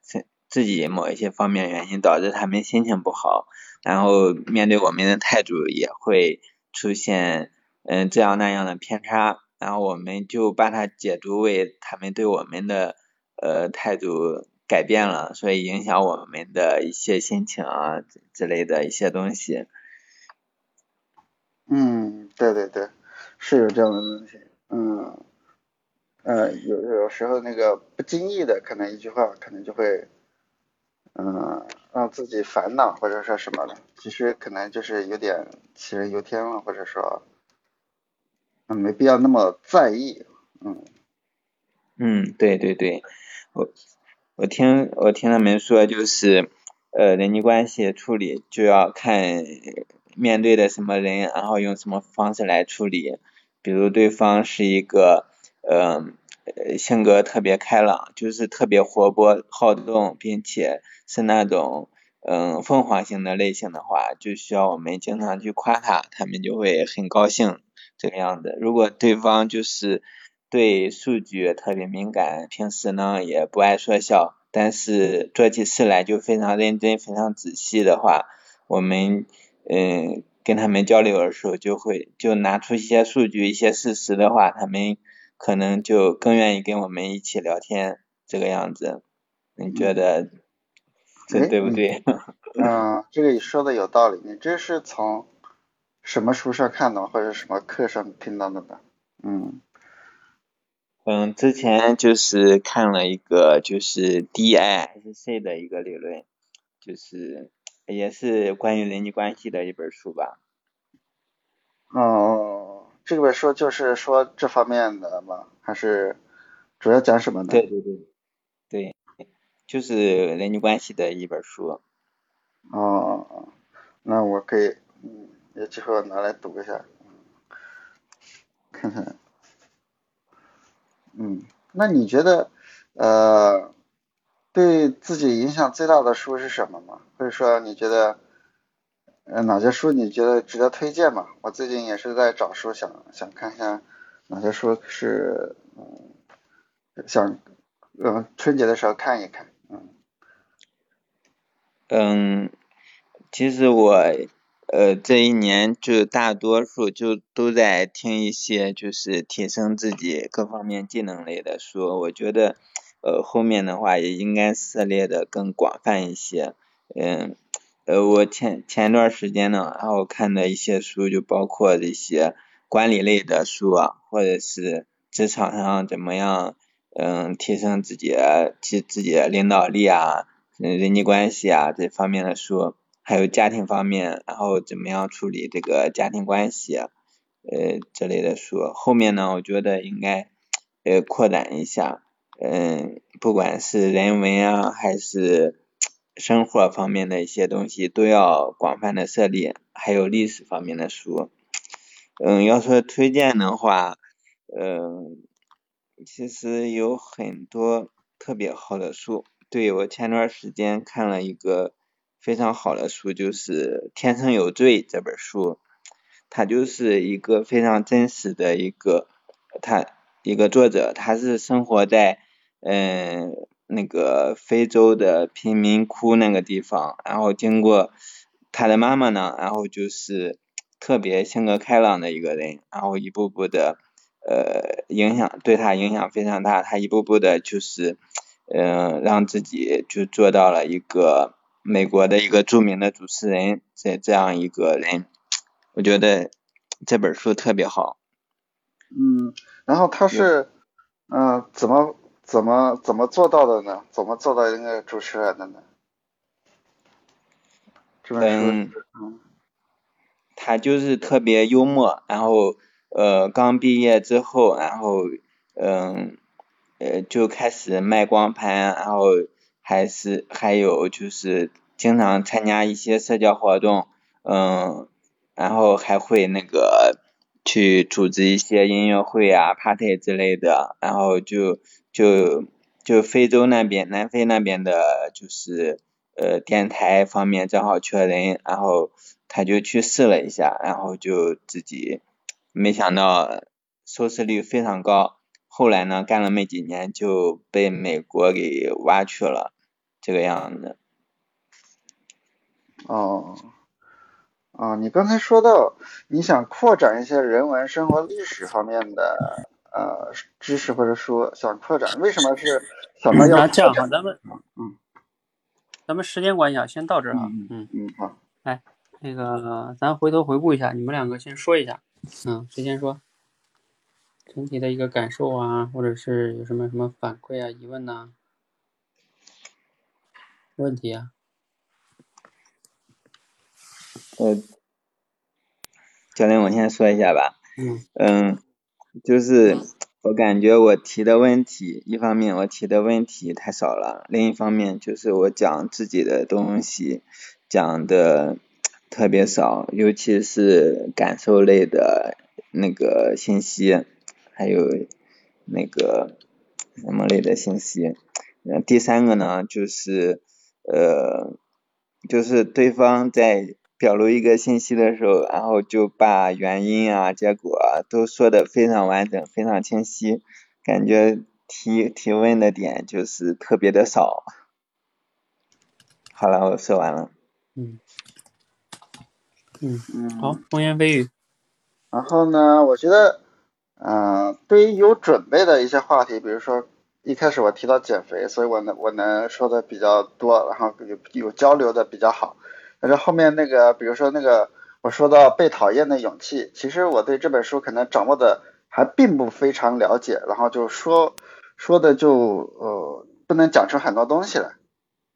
自自己某一些方面原因导致他们心情不好，然后面对我们的态度也会出现嗯这样那样的偏差，然后我们就把它解读为他们对我们的呃态度改变了，所以影响我们的一些心情啊之类的一些东西。嗯，对对对，是有这样的东西，嗯。呃，有有时候那个不经意的，可能一句话，可能就会嗯，让自己烦恼或者说什么的，其实可能就是有点杞人忧天了，或者说，嗯，没必要那么在意，嗯。嗯，对对对，我我听我听他们说，就是呃人际关系处理就要看面对的什么人，然后用什么方式来处理。比如对方是一个呃性格特别开朗，就是特别活泼好动，并且是那种嗯凤凰型的类型的话，就需要我们经常去夸他，他们就会很高兴这个样子。如果对方就是对数据特别敏感，平时呢也不爱说笑，但是做起事来就非常认真、非常仔细的话，我们嗯跟他们交流的时候，就会就拿出一些数据、一些事实的话，他们可能就更愿意跟我们一起聊天，这个样子，你觉得这对不对？嗯，这个你说的有道理。你这是从什么书上看到，或者什么课上听到的吧？嗯。嗯，之前就是看了一个就是 DISC 的一个理论，就是也是关于人际关系的一本书吧。哦，这本书就是说这方面的吗？还是主要讲什么呢？对对对，对，就是人际关系的一本书。哦，那我可以，嗯，有机会拿来读一下，看看。嗯，那你觉得，呃，对自己影响最大的书是什么吗？或者说你觉得，呃，哪些书你觉得值得推荐吗？我最近也是在找书，想想看一下哪些书是，嗯，想，嗯，春节的时候看一看，嗯。嗯，其实我。呃，这一年就大多数就都在听一些就是提升自己各方面技能类的书，我觉得呃后面的话也应该涉猎的更广泛一些。嗯，呃我前前段时间呢，然后看的一些书就包括这些管理类的书啊，或者是职场上怎么样嗯提升自己提自己的领导力啊，人际关系啊这方面的书。还有家庭方面，然后怎么样处理这个家庭关系，呃之类的书。后面呢，我觉得应该呃扩展一下，嗯，不管是人文啊，还是生活方面的一些东西，都要广泛的涉猎。还有历史方面的书，嗯，要说推荐的话，嗯，其实有很多特别好的书。对我前段时间看了一个。非常好的书就是《天生有罪》这本书，它就是一个非常真实的一个，他一个作者，他是生活在嗯那个非洲的贫民窟那个地方，然后经过他的妈妈呢，然后就是特别性格开朗的一个人，然后一步步的呃影响对他影响非常大，他一步步的就是嗯让自己就做到了一个。美国的一个著名的主持人，这这样一个人，我觉得这本书特别好。嗯，然后他是，嗯，怎么怎么怎么做到的呢？怎么做到那个主持人的呢？这本书，嗯，他就是特别幽默，然后呃，刚毕业之后，然后嗯呃就开始卖光盘，然后。还是还有就是经常参加一些社交活动，嗯，然后还会那个去组织一些音乐会啊、party 之类的，然后就就就非洲那边、南非那边的，就是呃电台方面正好缺人，然后他就去试了一下，然后就自己没想到收视率非常高，后来呢干了没几年就被美国给挖去了。这个样子。哦，哦，你刚才说到你想扩展一些人文、生活、历史方面的呃知识或者说想拓展，为什么是想到要这样哈？咱们嗯，咱们时间关系啊，先到这儿哈。嗯嗯好。来，那个咱回头回顾一下，你们两个先说一下。嗯，谁先说？整体的一个感受啊，或者是有什么什么反馈啊、疑问呐？问题啊？呃，教练，我先说一下吧。嗯。嗯，就是我感觉我提的问题，一方面我提的问题太少了，另一方面就是我讲自己的东西讲的特别少，尤其是感受类的那个信息，还有那个什么类的信息。嗯，第三个呢，就是呃，就是对方在。表露一个信息的时候，然后就把原因啊、结果啊都说的非常完整、非常清晰，感觉提提问的点就是特别的少。好了，我说完了。嗯。嗯嗯。好，风言蜚语。然后呢，我觉得，嗯，对于有准备的一些话题，比如说一开始我提到减肥，所以我能我能说的比较多，然后有有交流的比较好。但是后面那个，比如说那个，我说到被讨厌的勇气，其实我对这本书可能掌握的还并不非常了解，然后就说说的就呃不能讲出很多东西来，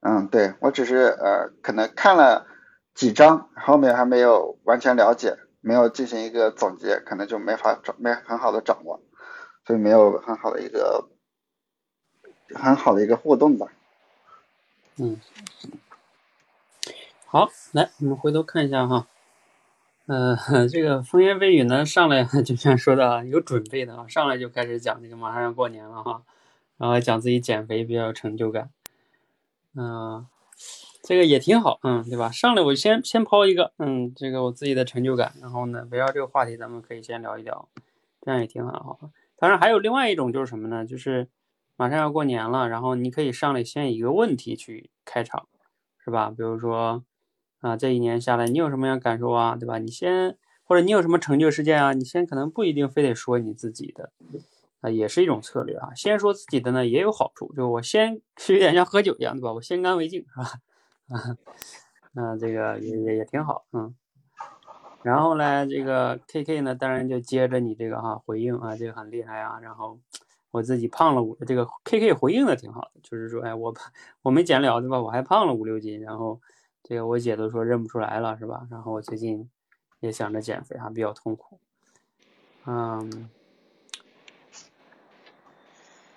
嗯，对我只是呃可能看了几章，后面还没有完全了解，没有进行一个总结，可能就没法掌没很好的掌握，所以没有很好的一个很好的一个互动吧，嗯。好，来，我们回头看一下哈，呃，这个风言蜚语呢，上来 就像说的有准备的啊，上来就开始讲这个马上要过年了哈，然后讲自己减肥比较有成就感，嗯，这个也挺好，嗯，对吧？上来我先先抛一个，嗯，这个我自己的成就感，然后呢，围绕这个话题，咱们可以先聊一聊，这样也挺好。当然还有另外一种就是什么呢？就是马上要过年了，然后你可以上来先以一个问题去开场，是吧？比如说。啊，这一年下来，你有什么样感受啊？对吧？你先，或者你有什么成就事件啊？你先可能不一定非得说你自己的，啊，也是一种策略啊。先说自己的呢，也有好处，就我先是有点像喝酒一样，对吧？我先干为敬，是吧？啊，嗯，这个也也也挺好，嗯。然后呢，这个 K K 呢，当然就接着你这个哈回应啊，这个很厉害啊。然后我自己胖了五，这个 K K 回应的挺好的，就是说，哎，我 我没减了，对吧？我还胖了五六斤，然后。这个我姐都说认不出来了，是吧？然后我最近也想着减肥，还比较痛苦。嗯，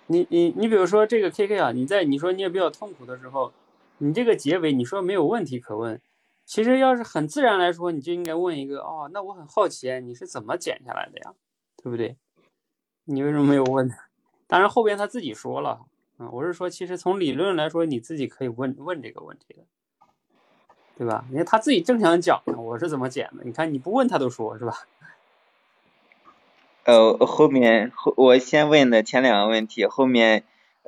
你你你比如说这个 K K 啊，你在你说你也比较痛苦的时候，你这个结尾你说没有问题可问，其实要是很自然来说，你就应该问一个哦，那我很好奇，你是怎么减下来的呀？对不对？你为什么没有问？当然后边他自己说了，嗯，我是说，其实从理论来说，你自己可以问问这个问题的。对吧？因为他自己正想讲呢，我是怎么剪的？你看你不问他都说是吧？呃，后面后我先问的前两个问题，后面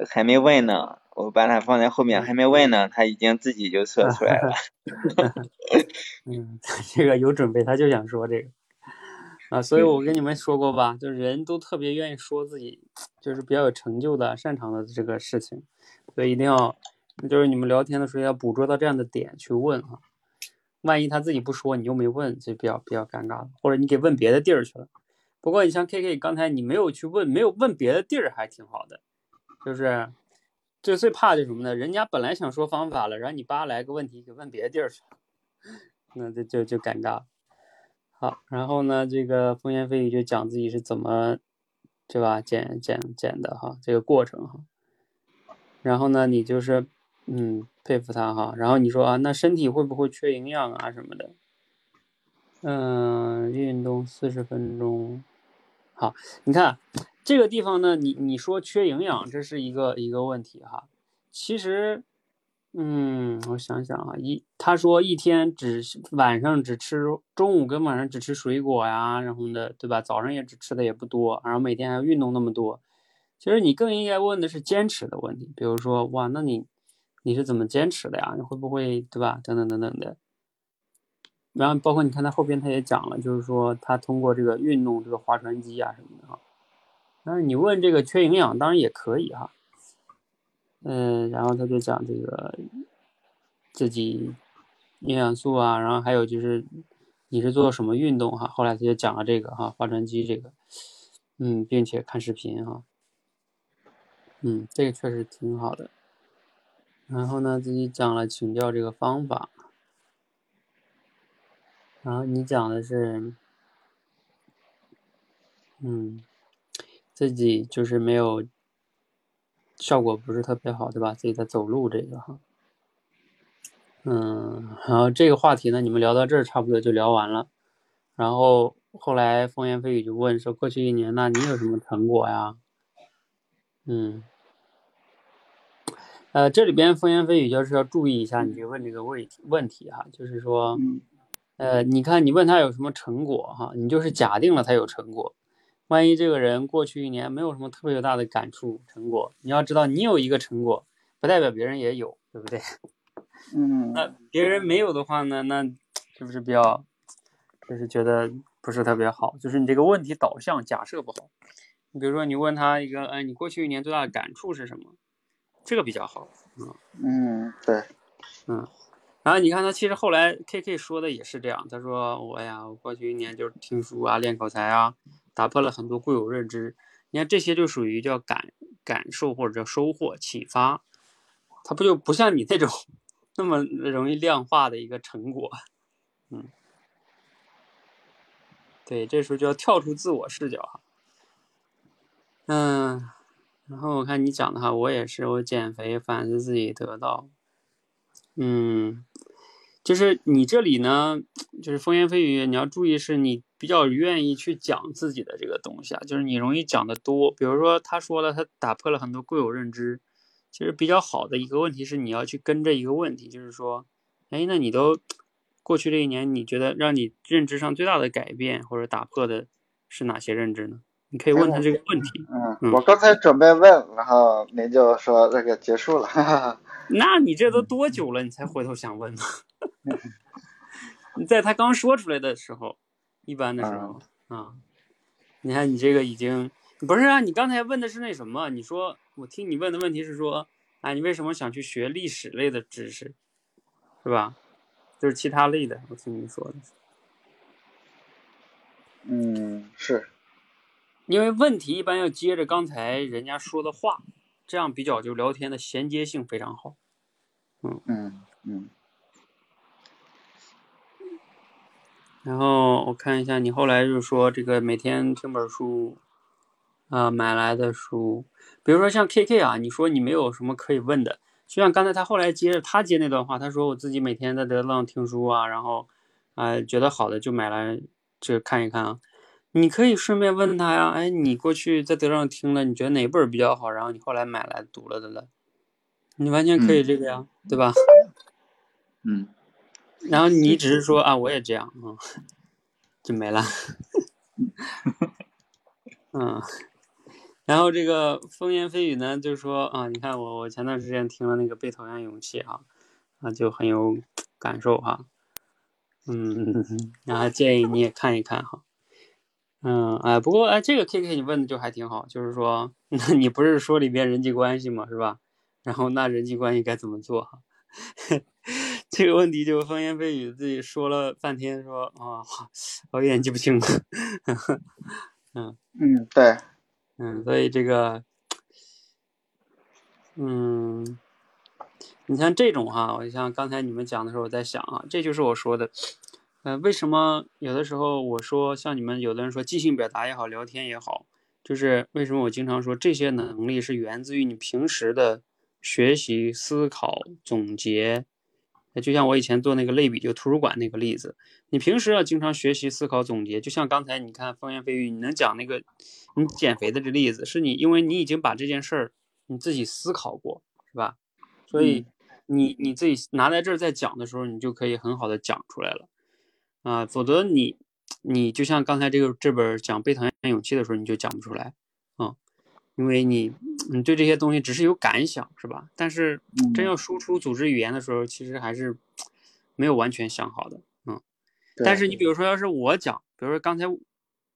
还没问呢，我把它放在后面还没问呢，他已经自己就说出来了。嗯，这个有准备，他就想说这个啊，所以我跟你们说过吧，就是人都特别愿意说自己就是比较有成就的、擅长的这个事情，所以一定要。那就是你们聊天的时候要捕捉到这样的点去问啊，万一他自己不说，你又没问，就比较比较尴尬了。或者你给问别的地儿去了。不过你像 K K 刚才你没有去问，没有问别的地儿还挺好的。就是最最怕就什么呢？人家本来想说方法了，然后你叭来个问题给问别的地儿去了，那就就就尴尬。好，然后呢，这个风言蜚语就讲自己是怎么，对吧？减减减的哈，这个过程哈。然后呢，你就是。嗯，佩服他哈。然后你说啊，那身体会不会缺营养啊什么的？嗯，运动四十分钟。好，你看这个地方呢，你你说缺营养，这是一个一个问题哈。其实，嗯，我想想啊，一他说一天只晚上只吃中午跟晚上只吃水果呀，然后呢，对吧？早上也只吃的也不多，然后每天还要运动那么多。其实你更应该问的是坚持的问题，比如说哇，那你。你是怎么坚持的呀？你会不会对吧？等等等等的。然后包括你看他后边他也讲了，就是说他通过这个运动这个划船机啊什么的哈。但是你问这个缺营养，当然也可以哈。嗯，然后他就讲这个自己营养素啊，然后还有就是你是做什么运动哈。后来他就讲了这个哈，划船机这个，嗯，并且看视频哈。嗯，这个确实挺好的。然后呢，自己讲了请教这个方法。然后你讲的是，嗯，自己就是没有效果不是特别好，对吧？自己在走路这个哈，嗯，然后这个话题呢，你们聊到这儿差不多就聊完了。然后后来风言蜚语就问说，过去一年那你有什么成果呀？嗯，呃，这里边风言蜚语就是要注意一下，你就问这个问问题哈，就是说。呃，你看，你问他有什么成果哈？你就是假定了他有成果。万一这个人过去一年没有什么特别大的感触成果，你要知道，你有一个成果，不代表别人也有，对不对？嗯。那别人没有的话呢？那是不是比较，就是觉得不是特别好？就是你这个问题导向假设不好。你比如说，你问他一个，哎，你过去一年最大的感触是什么？这个比较好。嗯嗯，对，嗯。然后你看他其实后来 K K 说的也是这样，他说我呀，我过去一年就是听书啊，练口才啊，打破了很多固有认知。你看这些就属于叫感感受或者叫收获启发，他不就不像你那种那么容易量化的一个成果，嗯，对，这时候就要跳出自我视角哈，嗯，然后我看你讲的哈，我也是，我减肥反思自己得到。嗯，就是你这里呢，就是风言蜚语，你要注意，是你比较愿意去讲自己的这个东西啊，就是你容易讲的多。比如说，他说了，他打破了很多固有认知，其实比较好的一个问题是，你要去跟着一个问题，就是说，哎，那你都过去这一年，你觉得让你认知上最大的改变或者打破的是哪些认知呢？你可以问他这个问题。嗯，我刚才准备问，然后您就说那个结束了。哈 哈那你这都多久了？你才回头想问呢？你在他刚说出来的时候，一般的时候啊，你看你这个已经不是啊？你刚才问的是那什么？你说我听你问的问题是说，啊，你为什么想去学历史类的知识，是吧？就是其他类的，我听你说的。嗯，是。因为问题一般要接着刚才人家说的话。这样比较就聊天的衔接性非常好，嗯嗯嗯。然后我看一下你后来就说这个每天听本书，啊买来的书，比如说像 K K 啊，你说你没有什么可以问的，就像刚才他后来接着他接那段话，他说我自己每天在得浪听书啊，然后啊觉得好的就买来就看一看啊。你可以顺便问他呀，哎，你过去在德上听了，你觉得哪本比较好？然后你后来买来读了的了，你完全可以这个呀，对吧？嗯。然后你只是说啊，我也这样啊，就没了。嗯。然后这个风言蜚语呢，就是说啊，你看我我前段时间听了那个《被讨厌勇气》啊，啊就很有感受哈。嗯，然后建议你也看一看哈。嗯，哎，不过哎，这个 K K 你问的就还挺好，就是说，那你不是说里边人际关系嘛，是吧？然后那人际关系该怎么做哈？这个问题就风言蜚语自己说了半天，说啊，我有点记不清了。嗯嗯，对，嗯，所以这个，嗯，你像这种哈，我像刚才你们讲的时候，我在想啊，这就是我说的。呃，为什么有的时候我说像你们有的人说即兴表达也好，聊天也好，就是为什么我经常说这些能力是源自于你平时的学习、思考、总结。就像我以前做那个类比，就图书馆那个例子，你平时要经常学习、思考、总结。就像刚才你看风言蜚语，你能讲那个你减肥的这例子，是你因为你已经把这件事儿你自己思考过，是吧？所以你你自己拿在这儿在讲的时候，你就可以很好的讲出来了。啊，否则你，你就像刚才这个这本讲《被讨厌勇气》的时候，你就讲不出来，啊，因为你，你对这些东西只是有感想，是吧？但是真要输出组织语言的时候，其实还是没有完全想好的，嗯。但是你比如说，要是我讲，比如说刚才，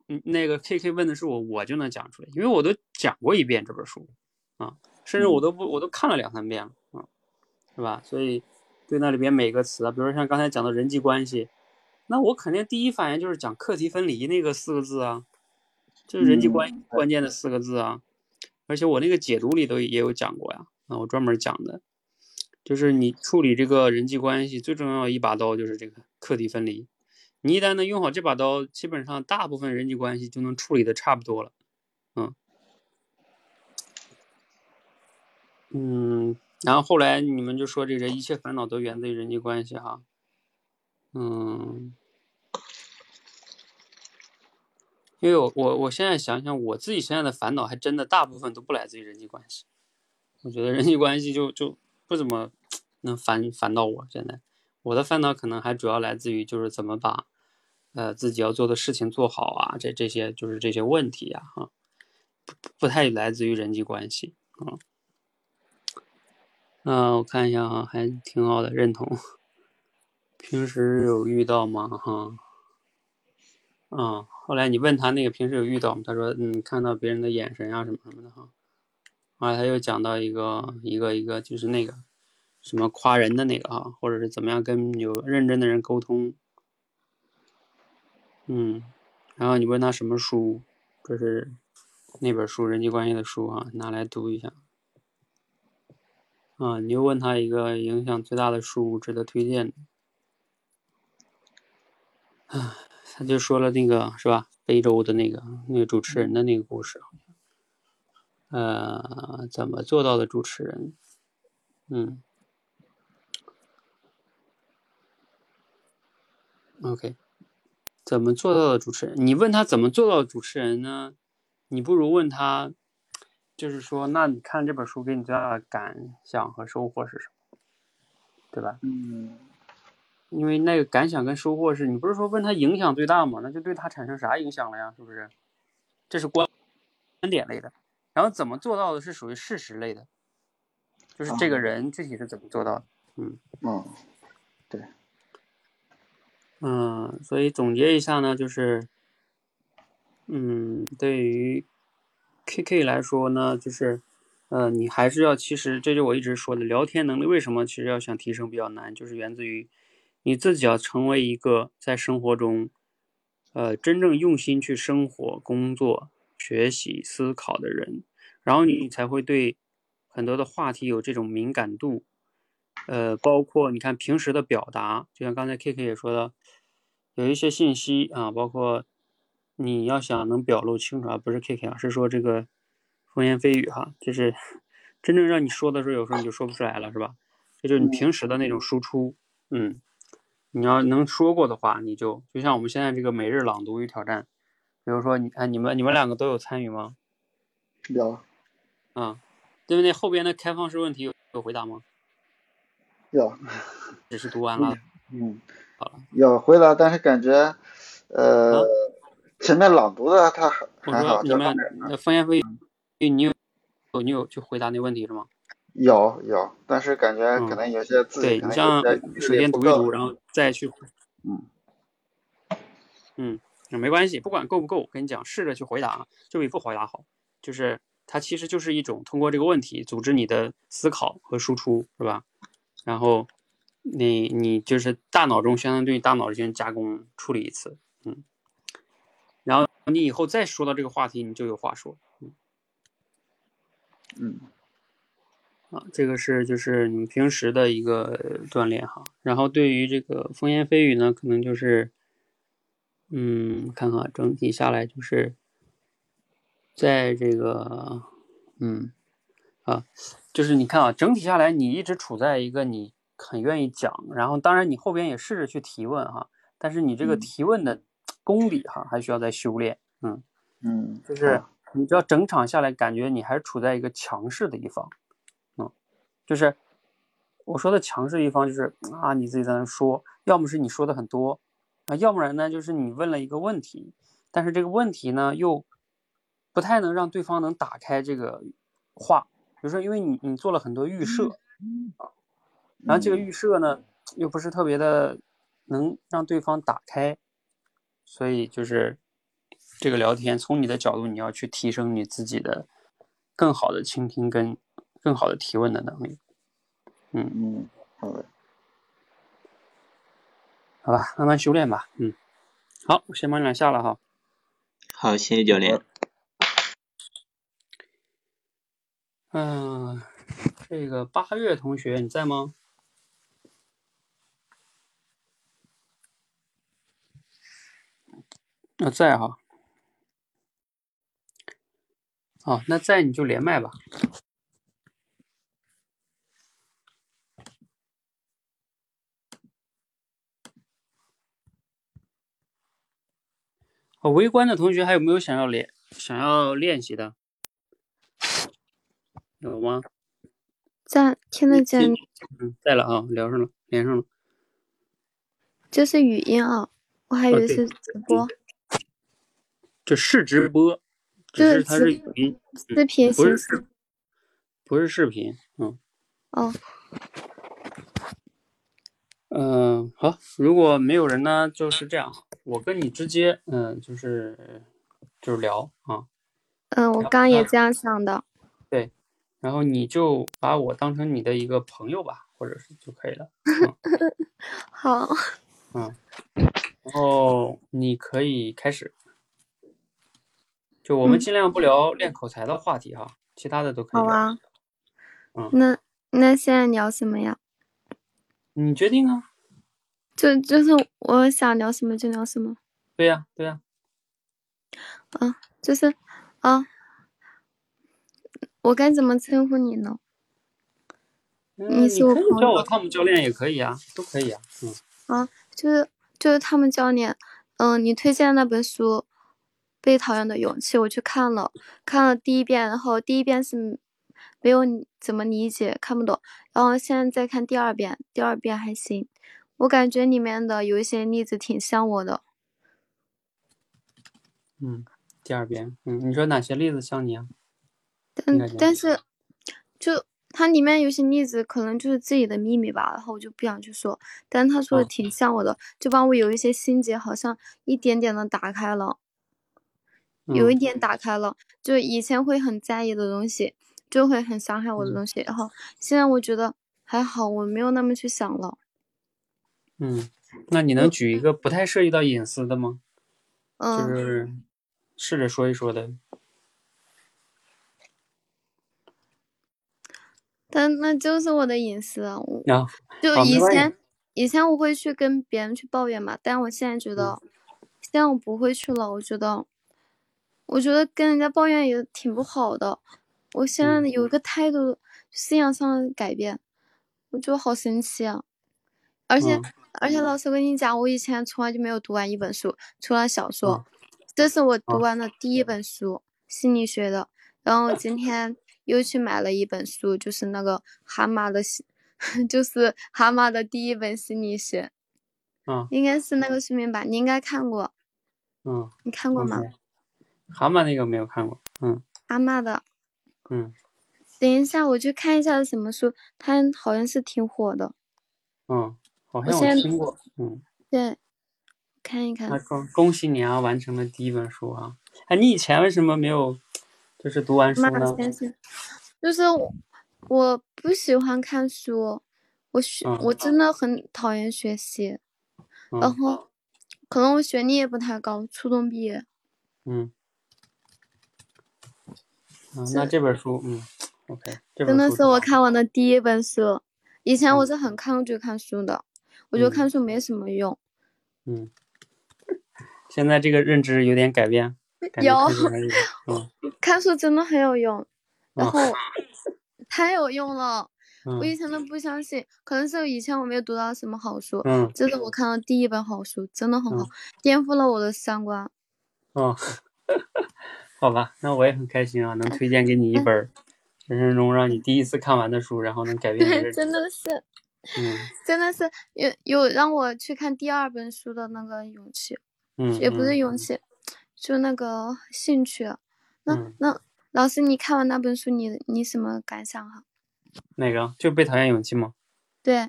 嗯，那个 K K 问的是我，我就能讲出来，因为我都讲过一遍这本书，啊，甚至我都不，我都看了两三遍了，啊，是吧？所以对那里边每个词啊，比如说像刚才讲的人际关系。那我肯定第一反应就是讲课题分离那个四个字啊，就是人际关系关键的四个字啊，而且我那个解读里头也有讲过呀，啊，我专门讲的，就是你处理这个人际关系最重要一把刀就是这个课题分离。你一旦能用好这把刀，基本上大部分人际关系就能处理的差不多了。嗯嗯，然后后来你们就说这个一切烦恼都源自于人际关系哈。嗯，因为我我我现在想想，我自己现在的烦恼还真的大部分都不来自于人际关系。我觉得人际关系就就不怎么能烦烦到我。现在我的烦恼可能还主要来自于就是怎么把。呃，自己要做的事情做好啊，这这些就是这些问题呀，哈，不不太来自于人际关系啊。嗯，我看一下啊，还挺好的，认同。平时有遇到吗？哈，啊，后来你问他那个平时有遇到吗？他说，嗯，看到别人的眼神啊什么什么的哈。后来他又讲到一个一个一个就是那个什么夸人的那个啊，或者是怎么样跟有认真的人沟通。嗯，然后你问他什么书，这是那本书人际关系的书啊，拿来读一下。啊，你又问他一个影响最大的书，值得推荐的。啊，他就说了那个是吧？非洲的那个那个主持人的那个故事，呃，怎么做到的主持人？嗯，OK。怎么做到的主持人？你问他怎么做到的主持人呢？你不如问他，就是说，那你看这本书给你最大的感想和收获是什么？对吧？嗯。因为那个感想跟收获是你不是说问他影响最大吗？那就对他产生啥影响了呀？是不是？这是观观点类的。然后怎么做到的是属于事实类的，就是这个人具体是怎么做到的？嗯。嗯。对。嗯，所以总结一下呢，就是，嗯，对于 K K 来说呢，就是，呃，你还是要，其实这就我一直说的，聊天能力为什么其实要想提升比较难，就是源自于你自己要成为一个在生活中，呃，真正用心去生活、工作、学习、思考的人，然后你才会对很多的话题有这种敏感度。呃，包括你看平时的表达，就像刚才 K K 也说的，有一些信息啊，包括你要想能表露清楚啊，不是 K K 啊，是说这个风言蜚语哈，就是真正让你说的时候，有时候你就说不出来了，是吧？这就是你平时的那种输出，嗯，你要能说过的话，你就就像我们现在这个每日朗读与挑战，比如说你看你们你们两个都有参与吗？有。啊，对不对？后边的开放式问题有有回答吗？有，只是读完了。嗯，好了。有回答，但是感觉，呃，前面朗读的他还好。你们风言蜚语，你有你有去回答那问题是吗？有有，但是感觉可能有些字对你像首先读一读，然后再去。嗯。嗯，那没关系，不管够不够，我跟你讲，试着去回答，就比不回答好。就是它其实就是一种通过这个问题组织你的思考和输出，是吧？然后，你你就是大脑中相当于对大脑进行加工处理一次，嗯，然后你以后再说到这个话题，你就有话说，嗯，嗯，啊，这个是就是你们平时的一个锻炼哈。然后对于这个风言蜚语呢，可能就是，嗯，看看整体下来就是，在这个，嗯，啊。就是你看啊，整体下来，你一直处在一个你很愿意讲，然后当然你后边也试着去提问哈，但是你这个提问的功底哈还需要再修炼，嗯嗯，就是你知道整场下来感觉你还是处在一个强势的一方，嗯，就是我说的强势一方就是啊你自己在那说，要么是你说的很多啊，要不然呢就是你问了一个问题，但是这个问题呢又不太能让对方能打开这个话。比如说，因为你你做了很多预设啊，然后这个预设呢又不是特别的能让对方打开，所以就是这个聊天从你的角度，你要去提升你自己的更好的倾听跟更好的提问的能力。嗯嗯，好的，好吧，慢慢修炼吧。嗯，好，我先把你俩下了哈。好，谢谢教练。嗯，这个八月同学你在吗？啊，在哈。好，那在你就连麦吧。哦，围观的同学还有没有想要练、想要练习的？有吗？在，听得见。嗯，在了啊，聊上了，连上了。这是语音啊，我还以为是直播。这是直播，只是它是语音，视频不是不是视频，嗯。哦。嗯，好，如果没有人呢，就是这样，我跟你直接，嗯，就是就是聊啊。嗯，我刚也这样想的。对，然后你就把我当成你的一个朋友吧，或者是就可以了。好。嗯，然后你可以开始，就我们尽量不聊练口才的话题哈，其他的都可以。好啊。嗯。那那现在聊什么呀？你决定啊，就就是我想聊什么就聊什么。对呀，对呀。啊，就是啊，我该怎么称呼你呢？你是我朋友。叫我汤姆教练也可以啊，都可以啊。嗯。啊，就是就是汤姆教练，嗯，你推荐那本书《被讨厌的勇气》，我去看了，看了第一遍，然后第一遍是。没有怎么理解，看不懂。然后现在再看第二遍，第二遍还行。我感觉里面的有一些例子挺像我的。嗯，第二遍，嗯，你说哪些例子像你啊？但但是，就它里面有些例子可能就是自己的秘密吧，然后我就不想去说。但是他说的挺像我的，就把我有一些心结好像一点点的打开了，有一点打开了，就以前会很在意的东西。就会很伤害我的东西，然后现在我觉得还好，我没有那么去想了。嗯，那你能举一个不太涉及到隐私的吗？嗯，就是试着说一说的。但那就是我的隐私啊！就以前以前我会去跟别人去抱怨嘛，但我现在觉得，现在我不会去了。我觉得，我觉得跟人家抱怨也挺不好的。我现在有一个态度、思想上的改变，我觉得好神奇啊！而且而且，老师跟你讲，我以前从来就没有读完一本书，除了小说，这是我读完的第一本书，心理学的。然后今天又去买了一本书，就是那个蛤蟆的，就是蛤蟆的第一本心理学。嗯，应该是那个视频吧？你应该看过。嗯，你看过吗？蛤蟆那个没有看过。嗯，蛤蟆的。嗯，等一下，我去看一下是什么书，它好像是挺火的。嗯，好像我听过。嗯，对，看一看。那恭恭喜你啊，完成了第一本书啊！哎，你以前为什么没有就是读完书呢？就是我不喜欢看书，我学我真的很讨厌学习，然后可能我学历也不太高，初中毕业。嗯。那这本书，嗯，OK，真的是我看完的第一本书。以前我是很抗拒看书的，我觉得看书没什么用。嗯，现在这个认知有点改变。有，嗯，看书真的很有用，然后 太有用了。我以前都不相信，可能是以前我没有读到什么好书。嗯，这是我看到第一本好书，真的很好，颠覆了我的三观。哦。好吧，那我也很开心啊，能推荐给你一本人生中让你第一次看完的书，然后能改变对，真的是，嗯，真的是有有让我去看第二本书的那个勇气，嗯，也不是勇气，就那个兴趣。那那老师，你看完那本书，你你什么感想哈？哪个？就被讨厌勇气吗？对。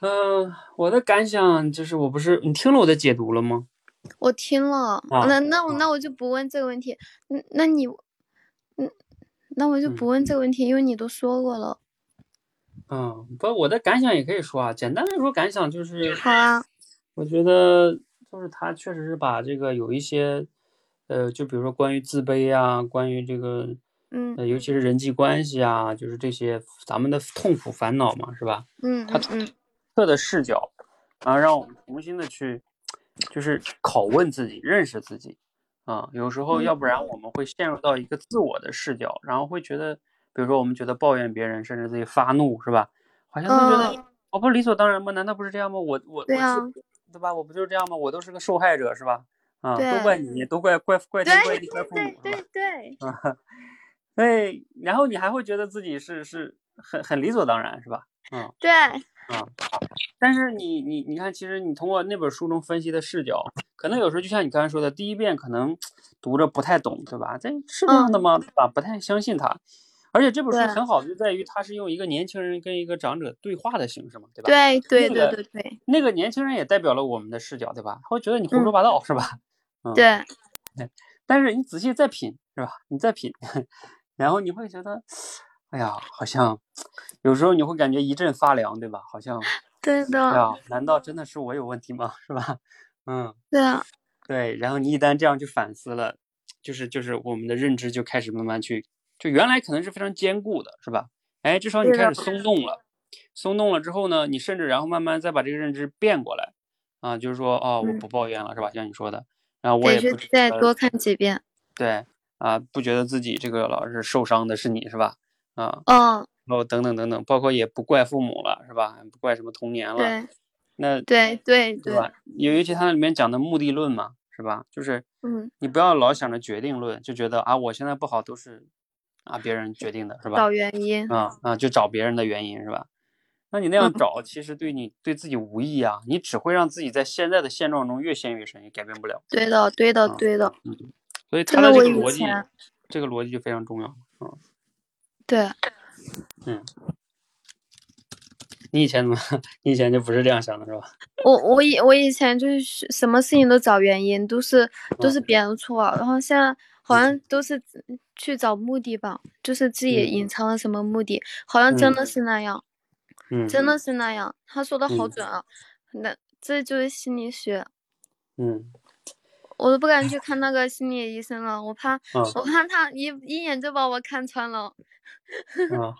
嗯，我的感想就是，我不是你听了我的解读了吗？我听了，那那我那我就不问这个问题。那那你，嗯，那我就不问这个问题，因为你都说过了。嗯，不，我的感想也可以说啊。简单来说，感想就是，好啊。我觉得就是他确实是把这个有一些，呃，就比如说关于自卑啊，关于这个嗯呃，尤其是人际关系啊，就是这些咱们的痛苦烦恼嘛，是吧？嗯他嗯嗯特的视角，啊，让我们重新的去，就是拷问自己，认识自己，啊，有时候嗯要不然我们会陷入到一个自我的视角，然后会觉得，比如说我们觉得抱怨别人，甚至自己发怒，是吧？好像都觉得我不理所当然吗？难道不是这样吗？我我我对啊是对吧？我不就是这样吗？我都是个受害者，是吧？啊，都怪你，都怪怪怪天怪地怪父对母，是吧对？对，啊，对，然后你还会觉得自己是是很很理所当然，是吧？嗯对，啊，但是你你你看，其实你通过那本书中分析的视角，可能有时候就像你刚才说的，第一遍可能读着不太懂，对吧？这是这样的吗？对吧？不太相信他。而且这本书很好，就在于它是用一个年轻人跟一个长者对话的形式嘛，对吧？对对对对对那个年轻人也代表了我们的视角，对吧？他会觉得你胡说八道，是吧？嗯，对，但是你仔细再品，是吧？你再品，然后你会觉得，哎呀，好像有时候你会感觉一阵发凉，对吧？好像，哎对的，啊，难道真的是我有问题吗？是吧？嗯，对啊，对。然后你一旦这样去反思了，就是就是我们的认知就开始慢慢去，就原来可能是非常坚固的，是吧？哎，至少你开始松动了，松动了之后呢，你甚至然后慢慢再把这个认知变过来，啊，就是说，哦，我嗯不抱怨了，是吧？像你说的，然后我也得不再多看几遍。对啊，不觉得自己这个老是受伤的是你是吧？啊，嗯，然后等等等等，包括也不怪父母了是吧？不怪什么童年了，对那对对对吧？尤尤其它里面讲的目的论嘛，是吧？就是嗯，你不要老想着决定论，就觉得啊我现在不好都是啊别人决定的是吧找？原因。啊啊，就找别人的原因是吧？那你那样嗯找，其实对你对自己无益啊，你只会让自己在现在的现状中越陷越深，也改变不了。对的，对的，啊对的，嗯所以他的这个逻辑，这个逻辑就非常重要。嗯，对，你以前怎么？你以前就不是这样想的是吧？我我以我以前就是什么事情都找原因，都是都是嗯别人的错，然后现在好像都是去找目的吧，就是自己嗯隐藏了什么目的，好像真嗯的是那样，嗯，真的是那样。他说的好嗯准啊，那这就是心理学，嗯我都不敢去看那个心理医生了，我怕啊我怕他一一眼就把我看穿了。啊！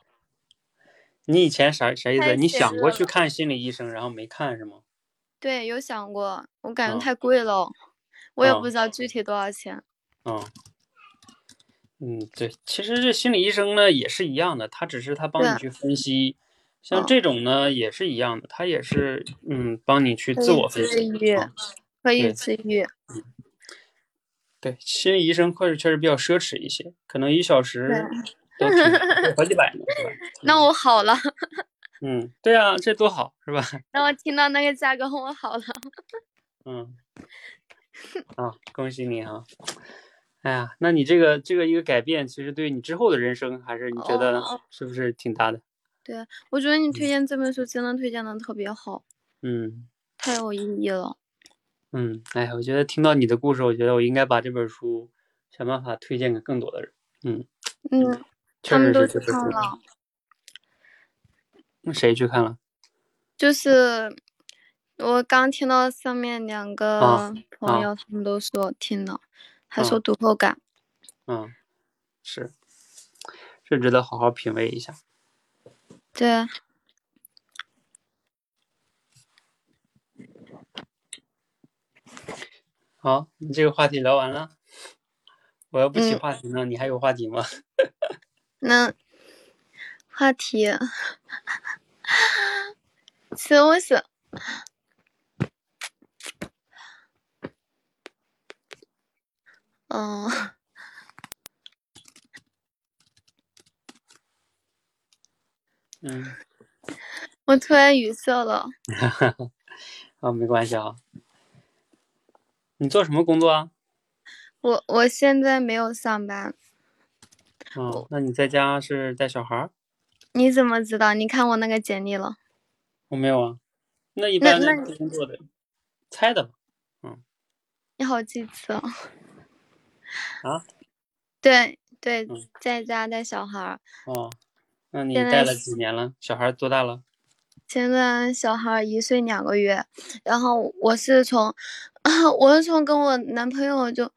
你以前啥啥意思？你想过去看心理医生，然后没看是吗？对，有想过，我感觉啊太贵了，我也啊不知道具体多少钱。啊，嗯，对，其实这心理医生呢也是一样的，他只是他帮你去分析，像嗯这种呢也是一样的，他也是嗯帮你去自我分治析。可以对治愈。对，心理医生确实确实比较奢侈一些，可能一小时对都挺好几百呢，是吧？那我好了，嗯，对啊，这多好是吧？那我听到那个价格我好了。嗯，啊，恭喜你啊！哎呀，那你这个这个一个改变，其实对你之后的人生，还是你觉得哦是不是挺大的？对，啊我觉得你推荐这本书真的推荐的特别好，嗯太有意义了。嗯，哎，我觉得听到你的故事，我觉得我应该把这本书想办法推荐给更多的人。嗯，嗯，确他们都去。看了，那谁去看了？就是我刚听到上面两个啊朋友，他们都说听了，还啊说读后感。嗯，是，是值得好好品味一下。对，好，你这个话题聊完了，我要不起嗯话题呢，你还有话题吗？那话题是我是，嗯，嗯，我突然语塞了。啊，没关系啊。你做什么工作啊？我我现在没有上班，嗯，那你在家是带小孩儿？你怎么知道？你看我那个简历了。我没有啊。那一那那般的做工作的，猜的嗯？你好机智哦。啊？对对嗯，在家带小孩儿，哦，那你带了几年了？小孩儿多大了？现在小孩儿一岁两个月，然后我是从，我是从跟我男朋友就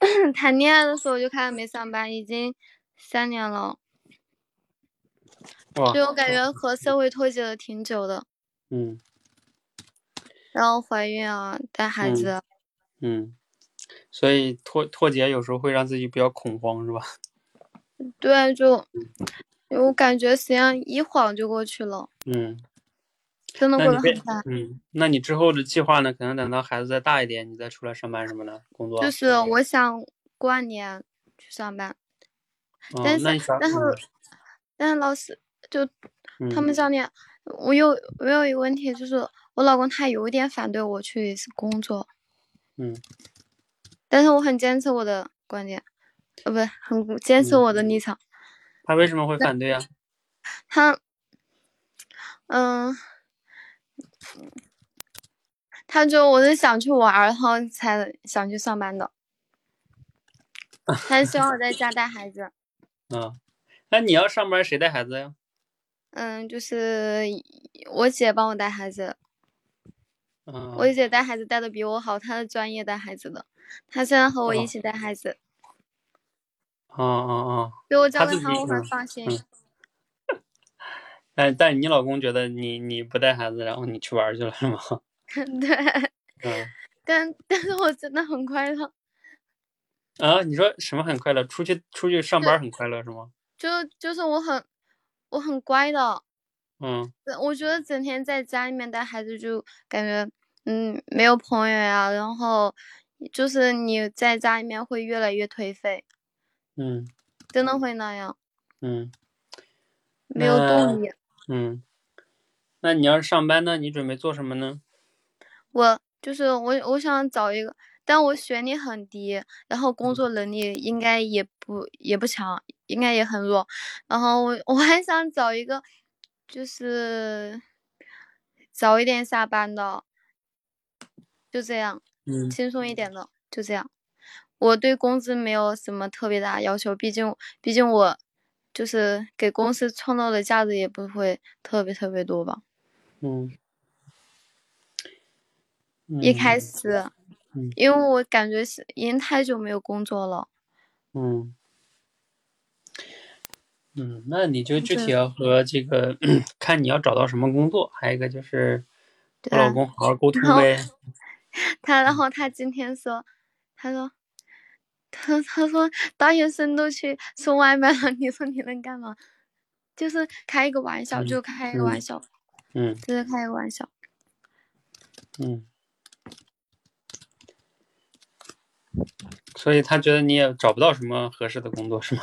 谈恋爱的时候就开始没上班，已经三年了，哇，就我感觉和社会脱节了挺久的。嗯然后怀孕啊，带孩子啊，嗯，所以脱脱节有时候会让自己比较恐慌，是吧？对，就我感觉时间一晃就过去了，嗯，真的那你被过得很快。嗯，那你之后的计划呢？可能等到孩子再大一点，你再出来上班什么的工作。就是我想过完年去上班，哦但是但是嗯但是老师就他嗯们教练，我有我有一个问题，就是我老公他有一点反对我去工作，嗯但是我很坚持我的观点，呃，不是很坚持嗯我的立场。他为什么会反对啊？他，嗯，他就我是想去玩儿，然后才想去上班的。他希望我在家带孩子，啊，那你要上班谁带孩子呀？嗯，就是我姐帮我带孩子，嗯，我姐带孩子带的比我好，她是专业带孩子的，她现在和我哦一起带孩子，哦哦哦，所以我交给她我很嗯放心。嗯 但但你老公觉得你你不带孩子，然后你去玩儿去了是吗？对，嗯 但但是我真的很快乐，啊，你说什么很快乐？出去出去上班很快乐是吗？就就是我很我很乖的，嗯呃我觉得整天在家里面带孩子，就感觉嗯没有朋友呀，然后就是你在家里面会越来越颓废，嗯真的会那样，嗯没有动力。嗯，那你要是上班呢？你准备做什么呢？我就是我，我想找一个，但我学历很低，然后嗯工作能力应该也不也不强，应该也很弱。然后我我还想找一个，就是早一点下班的，就这样，嗯轻松一点的，就这样。我对工资没有什么特别大的要求，毕竟毕竟我就是给公司创造的价值也不会特别特别多吧。嗯一开嗯始，嗯因为我感觉是已经太久没有工作了，嗯嗯，那你就具体要和这个 看你要找到什么工作，还有一个就是和老公好好沟通呗。他，然后他今天说，他说，他他说大学生都去送外卖了，你说你能干嘛？就是开一个玩笑，嗯就开一个玩嗯笑，嗯就是开一个玩笑。嗯，所以他觉得你也找不到什么合适的工作是吗？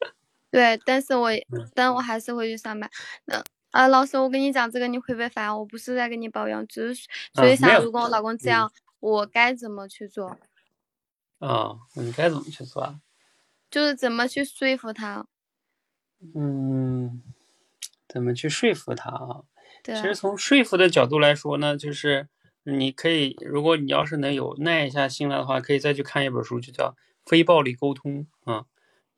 对，但是我嗯，但我还是会去上班。那啊，老师，我跟你讲这个你会不会烦？我不是在跟你抱怨，只是所以想，如果我老公这嗯样，我该怎么去做？啊，你该怎么去做啊？就是怎么去说服他？嗯，怎么去说服他啊其实从说服的角度来说呢，就是你可以，如果你要是能有耐下心来的话，可以再去看一本书，就叫《非暴力沟通》啊，《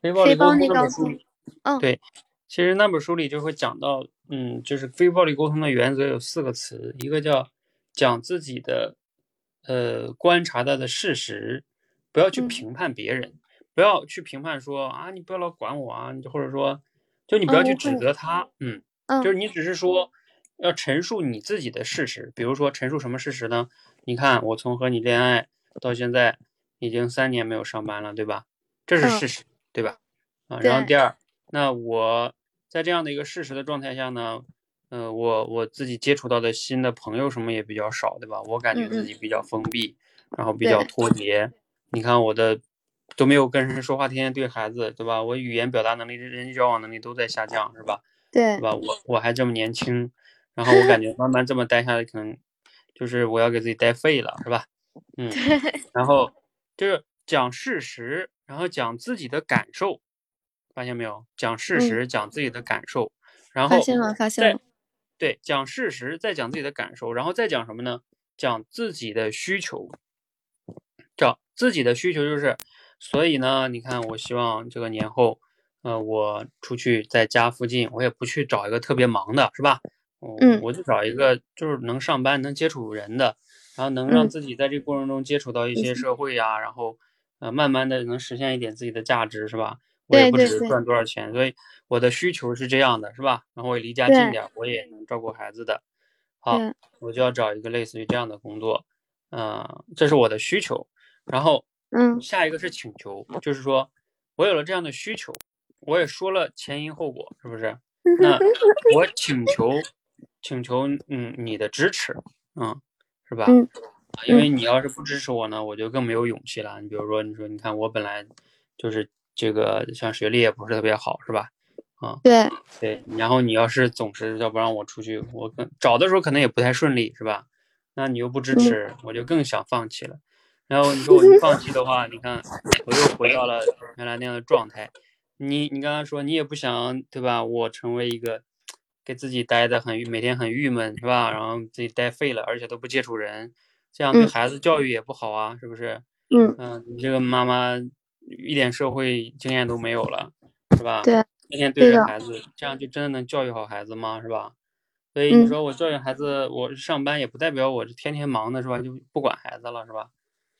非暴力沟通非暴》力沟通那本书里，嗯。对，其实那本书里就会讲到，嗯，就是非暴力沟通的原则有四个词，一个叫讲自己的呃观察到的事实，不要去嗯。评判别人，不要去评判说啊，你不要老管我啊，你就或者说，就你不要去指责。他，嗯。嗯。就是你只是说要陈述你自己的事实，比如说陈述什么事实呢？你看我从和你恋爱到现在已经三年没有上班了，对吧？这是嗯事实，对吧？啊，然后第二，那我在这样的一个事实的状态下呢，呃，我我自己接触到的新的朋友什么也比较少，对吧？我感觉嗯嗯自己比较封闭，然后比较脱节。你看我的都没有跟人说话，天天对孩子，对吧？我语言表达能力、人际交往能力都在下降，是吧？对对吧？我我还这么年轻，然后我感觉慢慢这么待下来，可能就是我要给自己待废了，是吧？嗯，然后就是讲事实，然后讲自己的感受，发现没有？讲事实，讲自己的感受，然后发现了，发现再了。对讲事实，再讲自己的感受，然后再讲什么呢？讲自己的需求，讲自己的需求就是，所以呢，你看，我希望这个年后。呃，我出去在家附近，我也不去找一个特别忙的，是吧？我嗯我就找一个就是能上班、能接触人的，然后能让嗯自己在这个过程中接触到一些社会呀、然后呃，慢慢的能实现一点自己的价值，是吧？我也不只是赚多少钱，所以我的需求是这样的，是吧？然后我离家近点，我也能照顾孩子的。好，我就要找一个类似于这样的工作，嗯，这是我的需求。然后，嗯，下一个是请求，就是说我有了这样的需求，我也说了前因后果，是不是？那我请求，请求，嗯，你的支持，嗯，是吧？嗯，因为你要是不支持我呢，我就更没有勇气了。你比如说，你说，你看我本来就是这个，像学历也不是特别好，是吧？啊，对对，然后你要是总是要不让我出去，我找的时候可能也不太顺利，是吧？那你又不支持，我就更想放弃了。然后你说我一 放弃的话，你看我又回到了原来那样的状态。你你刚刚说你也不想对吧？我成为一个给自己待的很每天很郁闷是吧？然后自己待废了，而且都不接触人，这样对孩子教育也不好啊，是不是？嗯嗯，你这个妈妈一点社会经验都没有了，是吧？对。天天对着孩子，这样就真的能教育好孩子吗？是吧？所以你说我教育孩子，我上班也不代表我是天天忙的，是吧？就不管孩子了，是吧？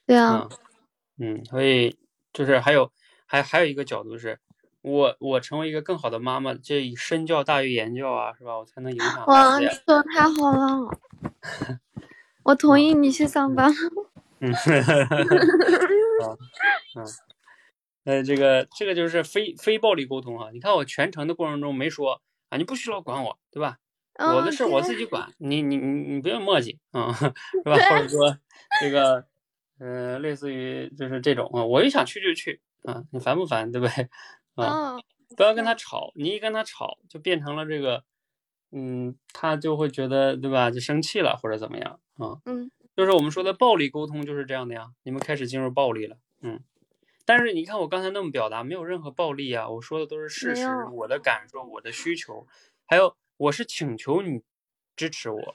对啊。嗯，所以就是还有还还有一个角度是。我我成为一个更好的妈妈，这以身教大于言教啊，是吧？我才能影响哇，你说的太好了，我同意你去上班。嗯，嗯，呃，这个这个就是非非暴力沟通啊。你看我全程的过程中没说啊，你不需要管我，对吧？我的事我自己管，你你你你不用墨迹啊，是吧？或者说 这个，呃，类似于就是这种啊，我一想去就去啊，你烦不烦，对不对？啊，不要跟他吵，你一跟他吵，就变成了这个，嗯，他就会觉得，对吧？就生气了或者怎么样啊？嗯，就是我们说的暴力沟通就是这样的呀。你们开始进入暴力了，嗯。但是你看我刚才那么表达，没有任何暴力啊，我说的都是事实，我的感受，我的需求，还有我是请求你支持我，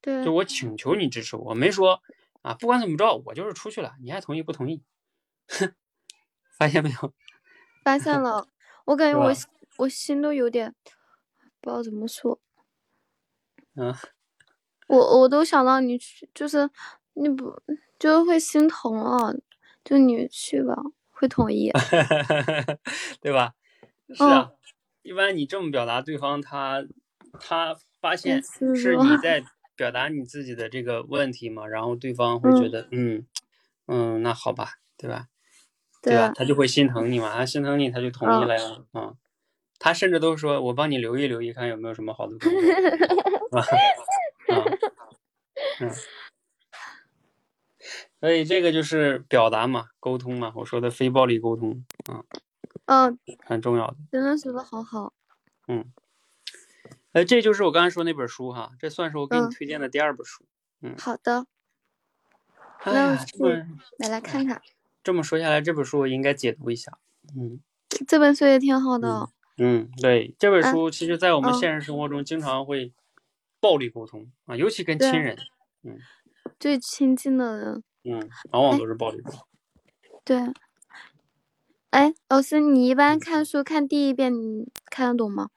对，就我请求你支持我，没说啊，不管怎么着，我就是出去了，你爱同意不同意？哼，发现没有？发现了，我感觉我我心都有点不知道怎么说。嗯，我我都想到你去，就是你不就会心疼啊，就你去吧，会同意，对吧？是啊，一般你这么表达，对方他他发现是你 在表达你自己的这个问题嘛，然后对方会觉得嗯嗯，那好吧，对吧？对吧？他就会心疼你嘛，他心疼你，他就同意了呀。啊，他甚至都说：“我帮你留意留意，看有没有什么好的工作。”啊，嗯，所以这个就是表达嘛，沟通嘛。我说的非暴力沟通，嗯，嗯，很重要的。真的说的好好。嗯，哎，这就是我刚才说那本书哈，这算是我给你推荐的第二本书。嗯，好的。那我来来看看。这么说下来，这本书我应该解读一下。嗯，这本书也挺好的。嗯，对，这本书其实，在我们现实生活中经常会暴力沟通啊，尤其跟亲人。嗯，最亲近的人。嗯，往往都是暴力沟通。对。哎，老师，你一般看书看第一遍，你看得懂吗？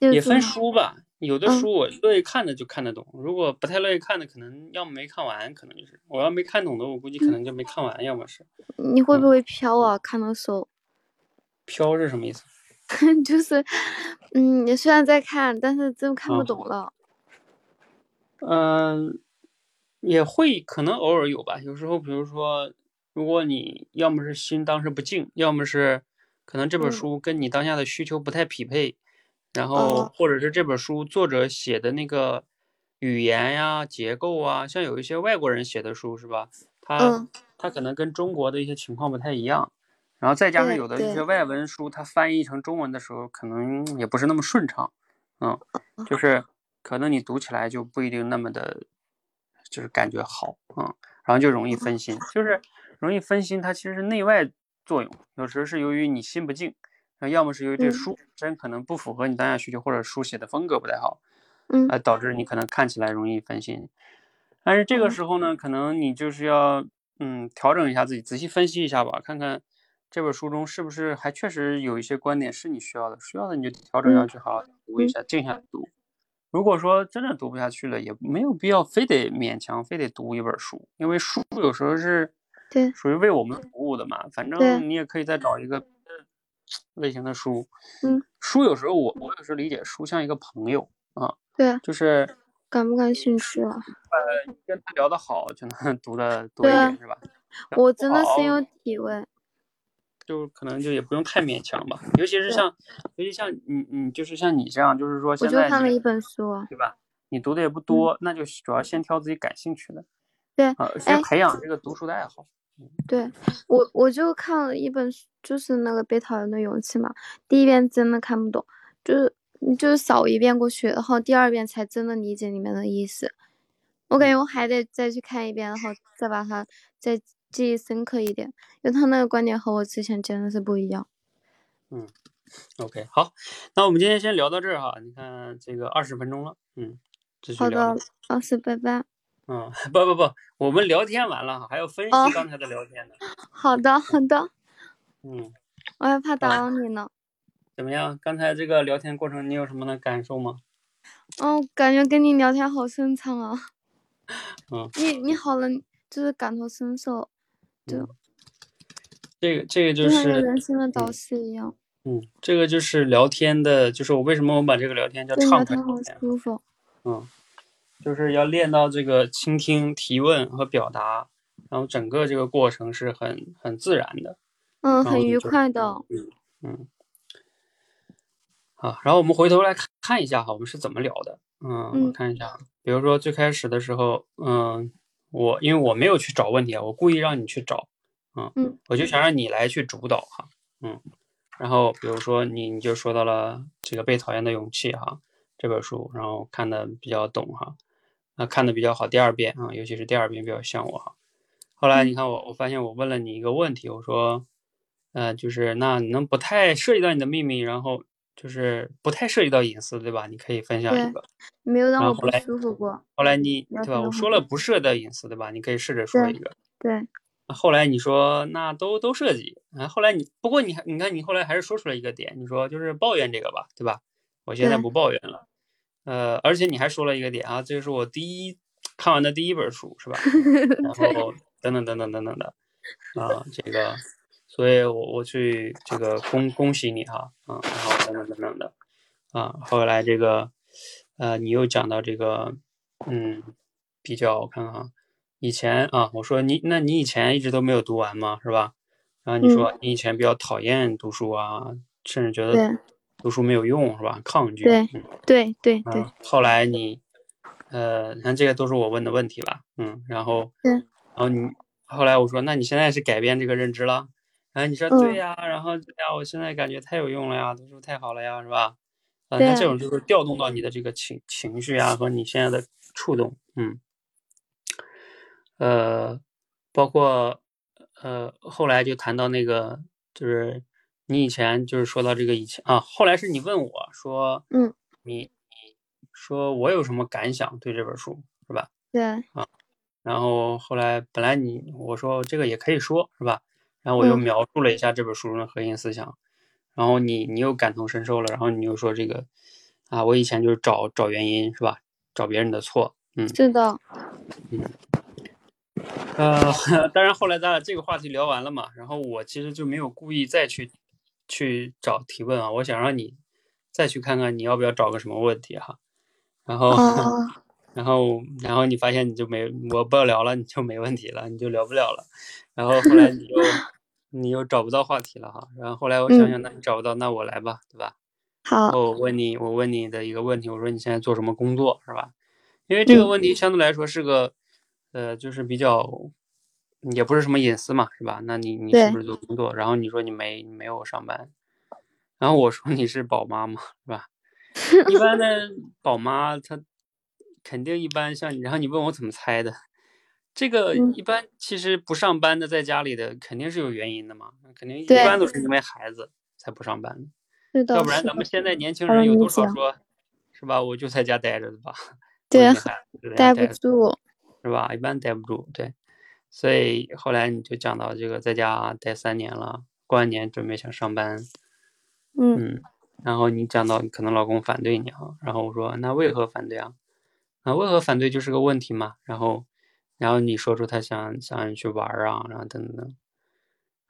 也分书吧。有的书我乐意看的就看得懂，如果不太乐意看的，可能要么没看完，可能就是我要没看懂的，我估计可能就没看完，要么是。你会不会飘啊？看的时候？飘是什么意思？就是，嗯，你虽然在看，但是真看不懂了。嗯，也会可能偶尔有吧。有时候，比如说，如果你要么是心当时不静，要么是可能这本书跟你当下的需求不太匹配。然后，或者是这本书作者写的那个语言呀、结构啊，像有一些外国人写的书，是吧？他他可能跟中国的一些情况不太一样。然后再加上有的一些外文书，它翻译成中文的时候，可能也不是那么顺畅。嗯，就是可能你读起来就不一定那么的，就是感觉好。嗯，然后就容易分心，就是容易分心。它其实是内外作用，有时是由于你心不静。那要么是由于这书真可能不符合你当下需求，或者书写的风格不太好，嗯，导致你可能看起来容易分心。但是这个时候呢，可能你就是要嗯调整一下自己，仔细分析一下吧，看看这本书中是不是还确实有一些观点是你需要的，需要的你就调整下去，好好读一下，静下来读。如果说真的读不下去了，也没有必要非得勉强非得读一本书，因为书有时候是对，属于为我们服务的嘛。反正你也可以再找一个类型的书。嗯，书有时候我我有时候理解书像一个朋友啊。对，就是感不感兴趣啊？呃，跟他聊得好，就能 读的多一点，是吧？我真的深有体会。就可能就也不用太勉强吧，尤其是像，尤其像你你就是像你这样，就是说现在我就看了一本书，对吧？你读的也不多，那就主要先挑自己感兴趣的，对，啊，先培养这个读书的爱好。对我我就看了一本书，就是那个《被讨厌的勇气》嘛，第一遍真的看不懂，就是就是扫一遍过去，然后第二遍才真的理解里面的意思。我感觉我还得再去看一遍，然后再把它再。记忆深刻一点，因为他那个观点和我之前真的是不一样。嗯，OK，好，那我们今天先聊到这儿哈。你看这个二十分钟了，嗯，好的，老师拜拜。嗯，不不不，我们聊天完了，还要分析刚才的聊天呢。好的好的。嗯，我还怕打扰你呢。怎么样？刚才这个聊天过程你有什么的感受吗？哦，感觉跟你聊天好顺畅啊。嗯。你你好了，就是感同身受。嗯，这个这个就是人生的导师一样。嗯，这个就是聊天的，就是我为什么我把这个聊天叫畅快聊天。舒服。嗯，就是要练到这个倾听、提问和表达，然后整个这个过程是很很自然的。嗯，很愉快的。嗯嗯。好，然后我们回头来看看一下哈，我们是怎么聊的？嗯，我看一下，比如说最开始的时候，嗯。我因为我没有去找问题啊，我故意让你去找，嗯嗯，我就想让你来去主导哈，嗯，然后比如说你你就说到了这个被讨厌的勇气哈这本书，然后看的比较懂哈，那看的比较好，第二遍啊，尤其是第二遍比较像我哈。后来你看我我发现我问了你一个问题，我说，呃，就是那能不太涉及到你的秘密，然后。就是不太涉及到隐私，对吧？你可以分享一个，没有让我不舒服过。后来你对吧？我说了不涉及到隐私，对吧？你可以试着说一个。对。后来你说那都都涉及，啊，后来你不过你还你看你后来还是说出了一个点，你说就是抱怨这个吧，对吧？我现在不抱怨了。呃，而且你还说了一个点啊，这是我第一看完的第一本书，是吧？然后等等等等等等的啊，这个。所以，我我去这个恭恭喜你哈，啊，然后等等等等的，啊，后来这个，呃，你又讲到这个，嗯，比较我看看，以前啊，我说你，那你以前一直都没有读完吗？是吧？然后你说你以前比较讨厌读书啊，甚至觉得读书没有用，是吧？抗拒。对对对对。后来你，呃，你看这个都是我问的问题了，嗯，然后，对，然后你后来我说，那你现在是改变这个认知了？然后，你说对呀，然后呀，我现在感觉太有用了呀，读书太好了呀，是吧？啊，那这种就是调动到你的这个情情绪啊和你现在的触动，嗯，呃，包括呃后来就谈到那个，就是你以前就是说到这个以前啊，后来是你问我说，嗯，你你说我有什么感想对这本书是吧？对啊，然后后来本来你我说这个也可以说是吧？然后我又描述了一下这本书中的核心思想，然后你你又感同身受了，然后你又说这个啊，我以前就是找找原因是吧？找别人的错，嗯，是的，嗯，呃，当然后来咱俩这个话题聊完了嘛，然后我其实就没有故意再去去找提问啊，我想让你再去看看你要不要找个什么问题哈，然后 然后然后你发现你就没我不要聊了，你就没问题了，你就聊不了了。然后后来你又 你又找不到话题了哈，然后后来我想想，那你找不到，那我来吧，对吧？好。我问你，我问你的一个问题，我说你现在做什么工作，是吧？因为这个问题相对来说是个，呃，就是比较，也不是什么隐私嘛，是吧？那你你是不是做工作？然后你说你没没有上班，然后我说你是宝妈嘛，是吧？一般的 宝妈她肯定一般像你，然后你问我怎么猜的？这个一般其实不上班的，在家里的肯定是有原因的嘛，肯定一般都是因为孩子才不上班的，要不然咱们现在年轻人有多少说，是吧？我就在家待着的吧，对，待不住，是吧？一般待不住，对。所以后来你就讲到这个在家待三年了，过完年准备想上班，嗯，然后你讲到可能老公反对你啊，然后我说那为何反对啊？那为何反对就是个问题嘛，然后。然后你说出他想想你去玩啊，然后等等等，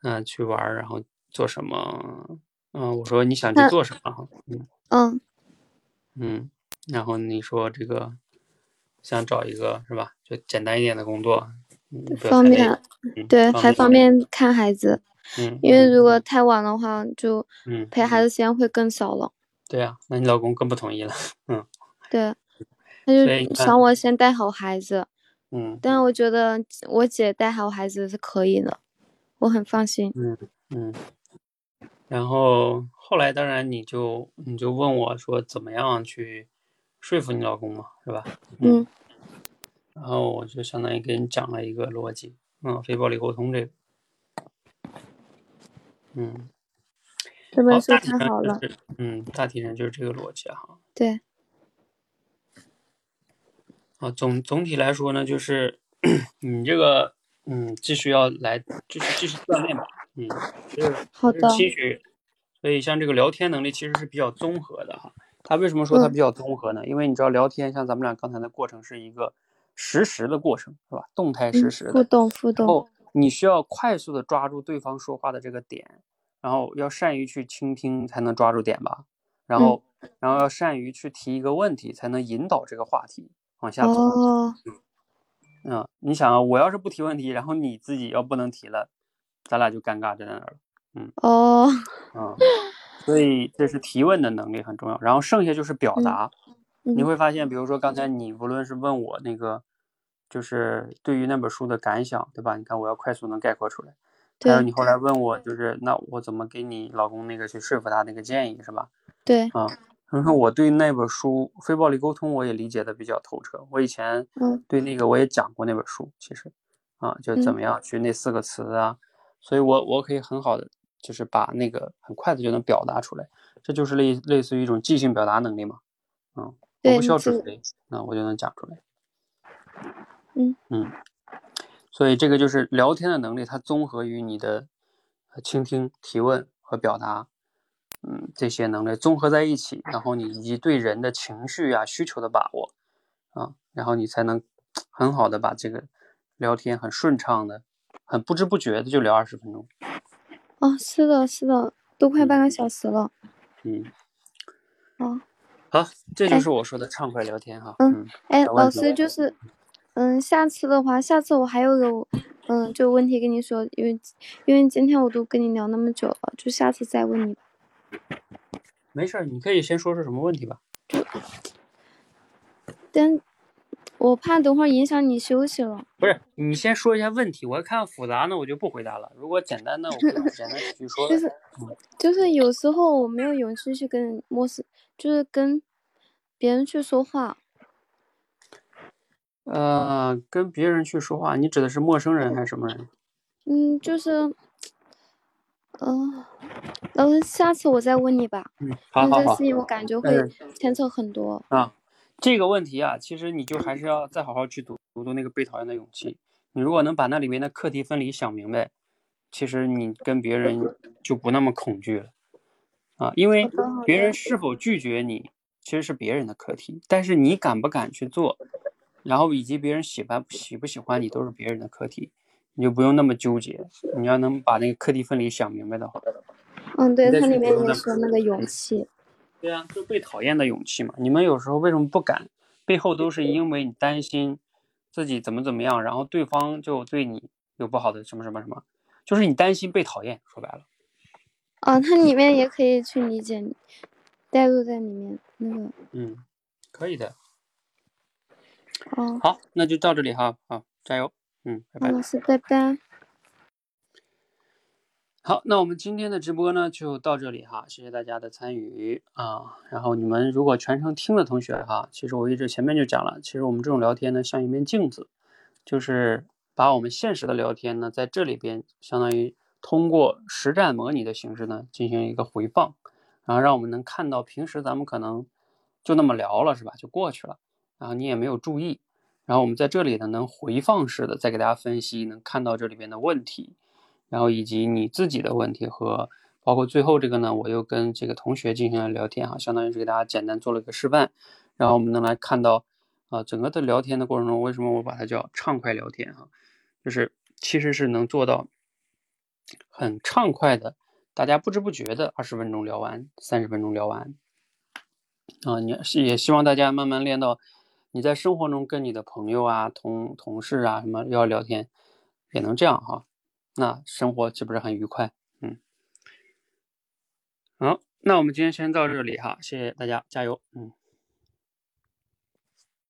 嗯，去玩，然后做什么？嗯，我说你想去做什么？嗯嗯嗯，然后你说这个想找一个是吧？就简单一点的工作，方便，嗯对，还方便看孩子，嗯，因为嗯如果太晚的话，就嗯陪孩子时间会更少了。对呀、那你老公更不同意了，嗯对，他就想我先带好孩子，嗯但是我觉得我姐带好孩子是可以的，我很放心。嗯嗯，然后后来当然你就你就问我说怎么样去说服你老公嘛，是吧？嗯然后我就相当于给你讲了一个逻辑，嗯，非暴力沟通这个，嗯，好，这本书大体上太好了，就是，嗯，大体上就是这个逻辑哈。对，啊，总总体来说呢，就是你这个，嗯，继续要来，继续继续锻炼吧，嗯，就是好的，期许。所以像这个聊天能力其实是比较综合的哈。他为什么说它嗯比较综合呢？因为你知道聊天，像咱们俩刚才的过程是一个实时的过程，是吧？动态实嗯，时的。互动互动，然后你需要快速的抓住对方说话的这个点，然后要善于去倾听才能抓住点吧，然嗯后然后要善于去提一个问题才能引导这个话题往下走。哦，嗯，你想啊，我要是不提问题，然后你自己要不能提了，咱俩就尴尬在那儿了。嗯哦，嗯，所以这是提问的能力很重要，然后剩下就是表嗯达。你嗯会发现，比如说刚才你无论是问我那个，就是对于那本书的感想，对吧？你看我要快速能概括出来。还有你后来问我，就是那我怎么给你老公那个去说服他那个建议，是吧？对，啊，然后我对那本书《非暴力沟通》我也理解的比较透彻。我以前嗯对那个我也讲过那本书，其实啊，就怎嗯么样去那四个词啊，所以我我可以很好的就是把那个很快的就能表达出来，这就是类类似于一种即兴表达能力嘛。嗯，我不需要准备，那我就能讲出来。嗯嗯，所以这个就是聊天的能力，它综合于你的呃倾听、提问和表达，嗯，这些能力综合在一起，然后你以及对人的情绪啊、需求的把握啊，然后你才能很好的把这个聊天很顺畅的、很不知不觉的就聊二十分钟。哦，是的，是的，都快嗯半个小时了。嗯，哦，好，这就哎是我说的畅快聊天哈。嗯嗯，哎，老师就是，嗯，下次的话，下次我还有个，嗯，就问题跟你说，因为因为今天我都跟你聊那么久了，就下次再问你吧。没事儿，你可以先说说什么问题吧。就但我怕等会儿影响你休息了。不是，你先说一下问题，我要看复杂呢，我就不回答了。如果简单的，我简单继续说。就是就是有时候我没有勇气去跟陌生，就是跟别人去说话。呃，跟别人去说话，你指的是陌生人还是什么人？嗯，就是，嗯、老师，下次我再问你吧。嗯，好好好因为这个事情我感觉会嗯牵扯很多。啊，这个问题啊，其实你就还是要再好好去读读读那个被讨厌的勇气。你如果能把那里面的课题分离想明白，其实你跟别人就不那么恐惧了啊，因为别人是否拒绝你，其实是别人的课题，但是你敢不敢去做，然后以及别人喜欢喜不喜欢你，都是别人的课题，你就不用那么纠结。你要能把那个课题分离想明白的话，嗯，对，它里面也说那个勇气。对啊，就被讨厌的勇气嘛。你们有时候为什么不敢？背后都是因为你担心自己怎么怎么样，然后对方就对你有不好的什么什么什么，就是你担心被讨厌。说白了，哦，它里面也可以去理解你，带入在里面那个。嗯，可以的。哦，好，那就到这里哈，好，加油，嗯，拜拜。老师，拜拜。好，那我们今天的直播呢就到这里哈，谢谢大家的参与啊。然后你们如果全程听的同学哈，其实我一直前面就讲了，其实我们这种聊天呢像一面镜子，就是把我们现实的聊天呢在这里边相当于通过实战模拟的形式呢进行一个回放，然后让我们能看到平时咱们可能就那么聊了是吧，就过去了，然后你也没有注意，然后我们在这里呢能回放式的再给大家分析，能看到这里边的问题。然后以及你自己的问题和包括最后这个呢，我又跟这个同学进行了聊天哈，相当于是给大家简单做了一个示范，然后我们能来看到，啊，整个的聊天的过程中，为什么我把它叫畅快聊天哈？就是其实是能做到很畅快的，大家不知不觉的二十分钟聊完，三十分钟聊完啊。你是也希望大家慢慢练到你在生活中跟你的朋友啊、同同事啊什么要聊天，也能这样哈。那生活岂不是很愉快？嗯，好，那我们今天先到这里哈，谢谢大家，加油，嗯。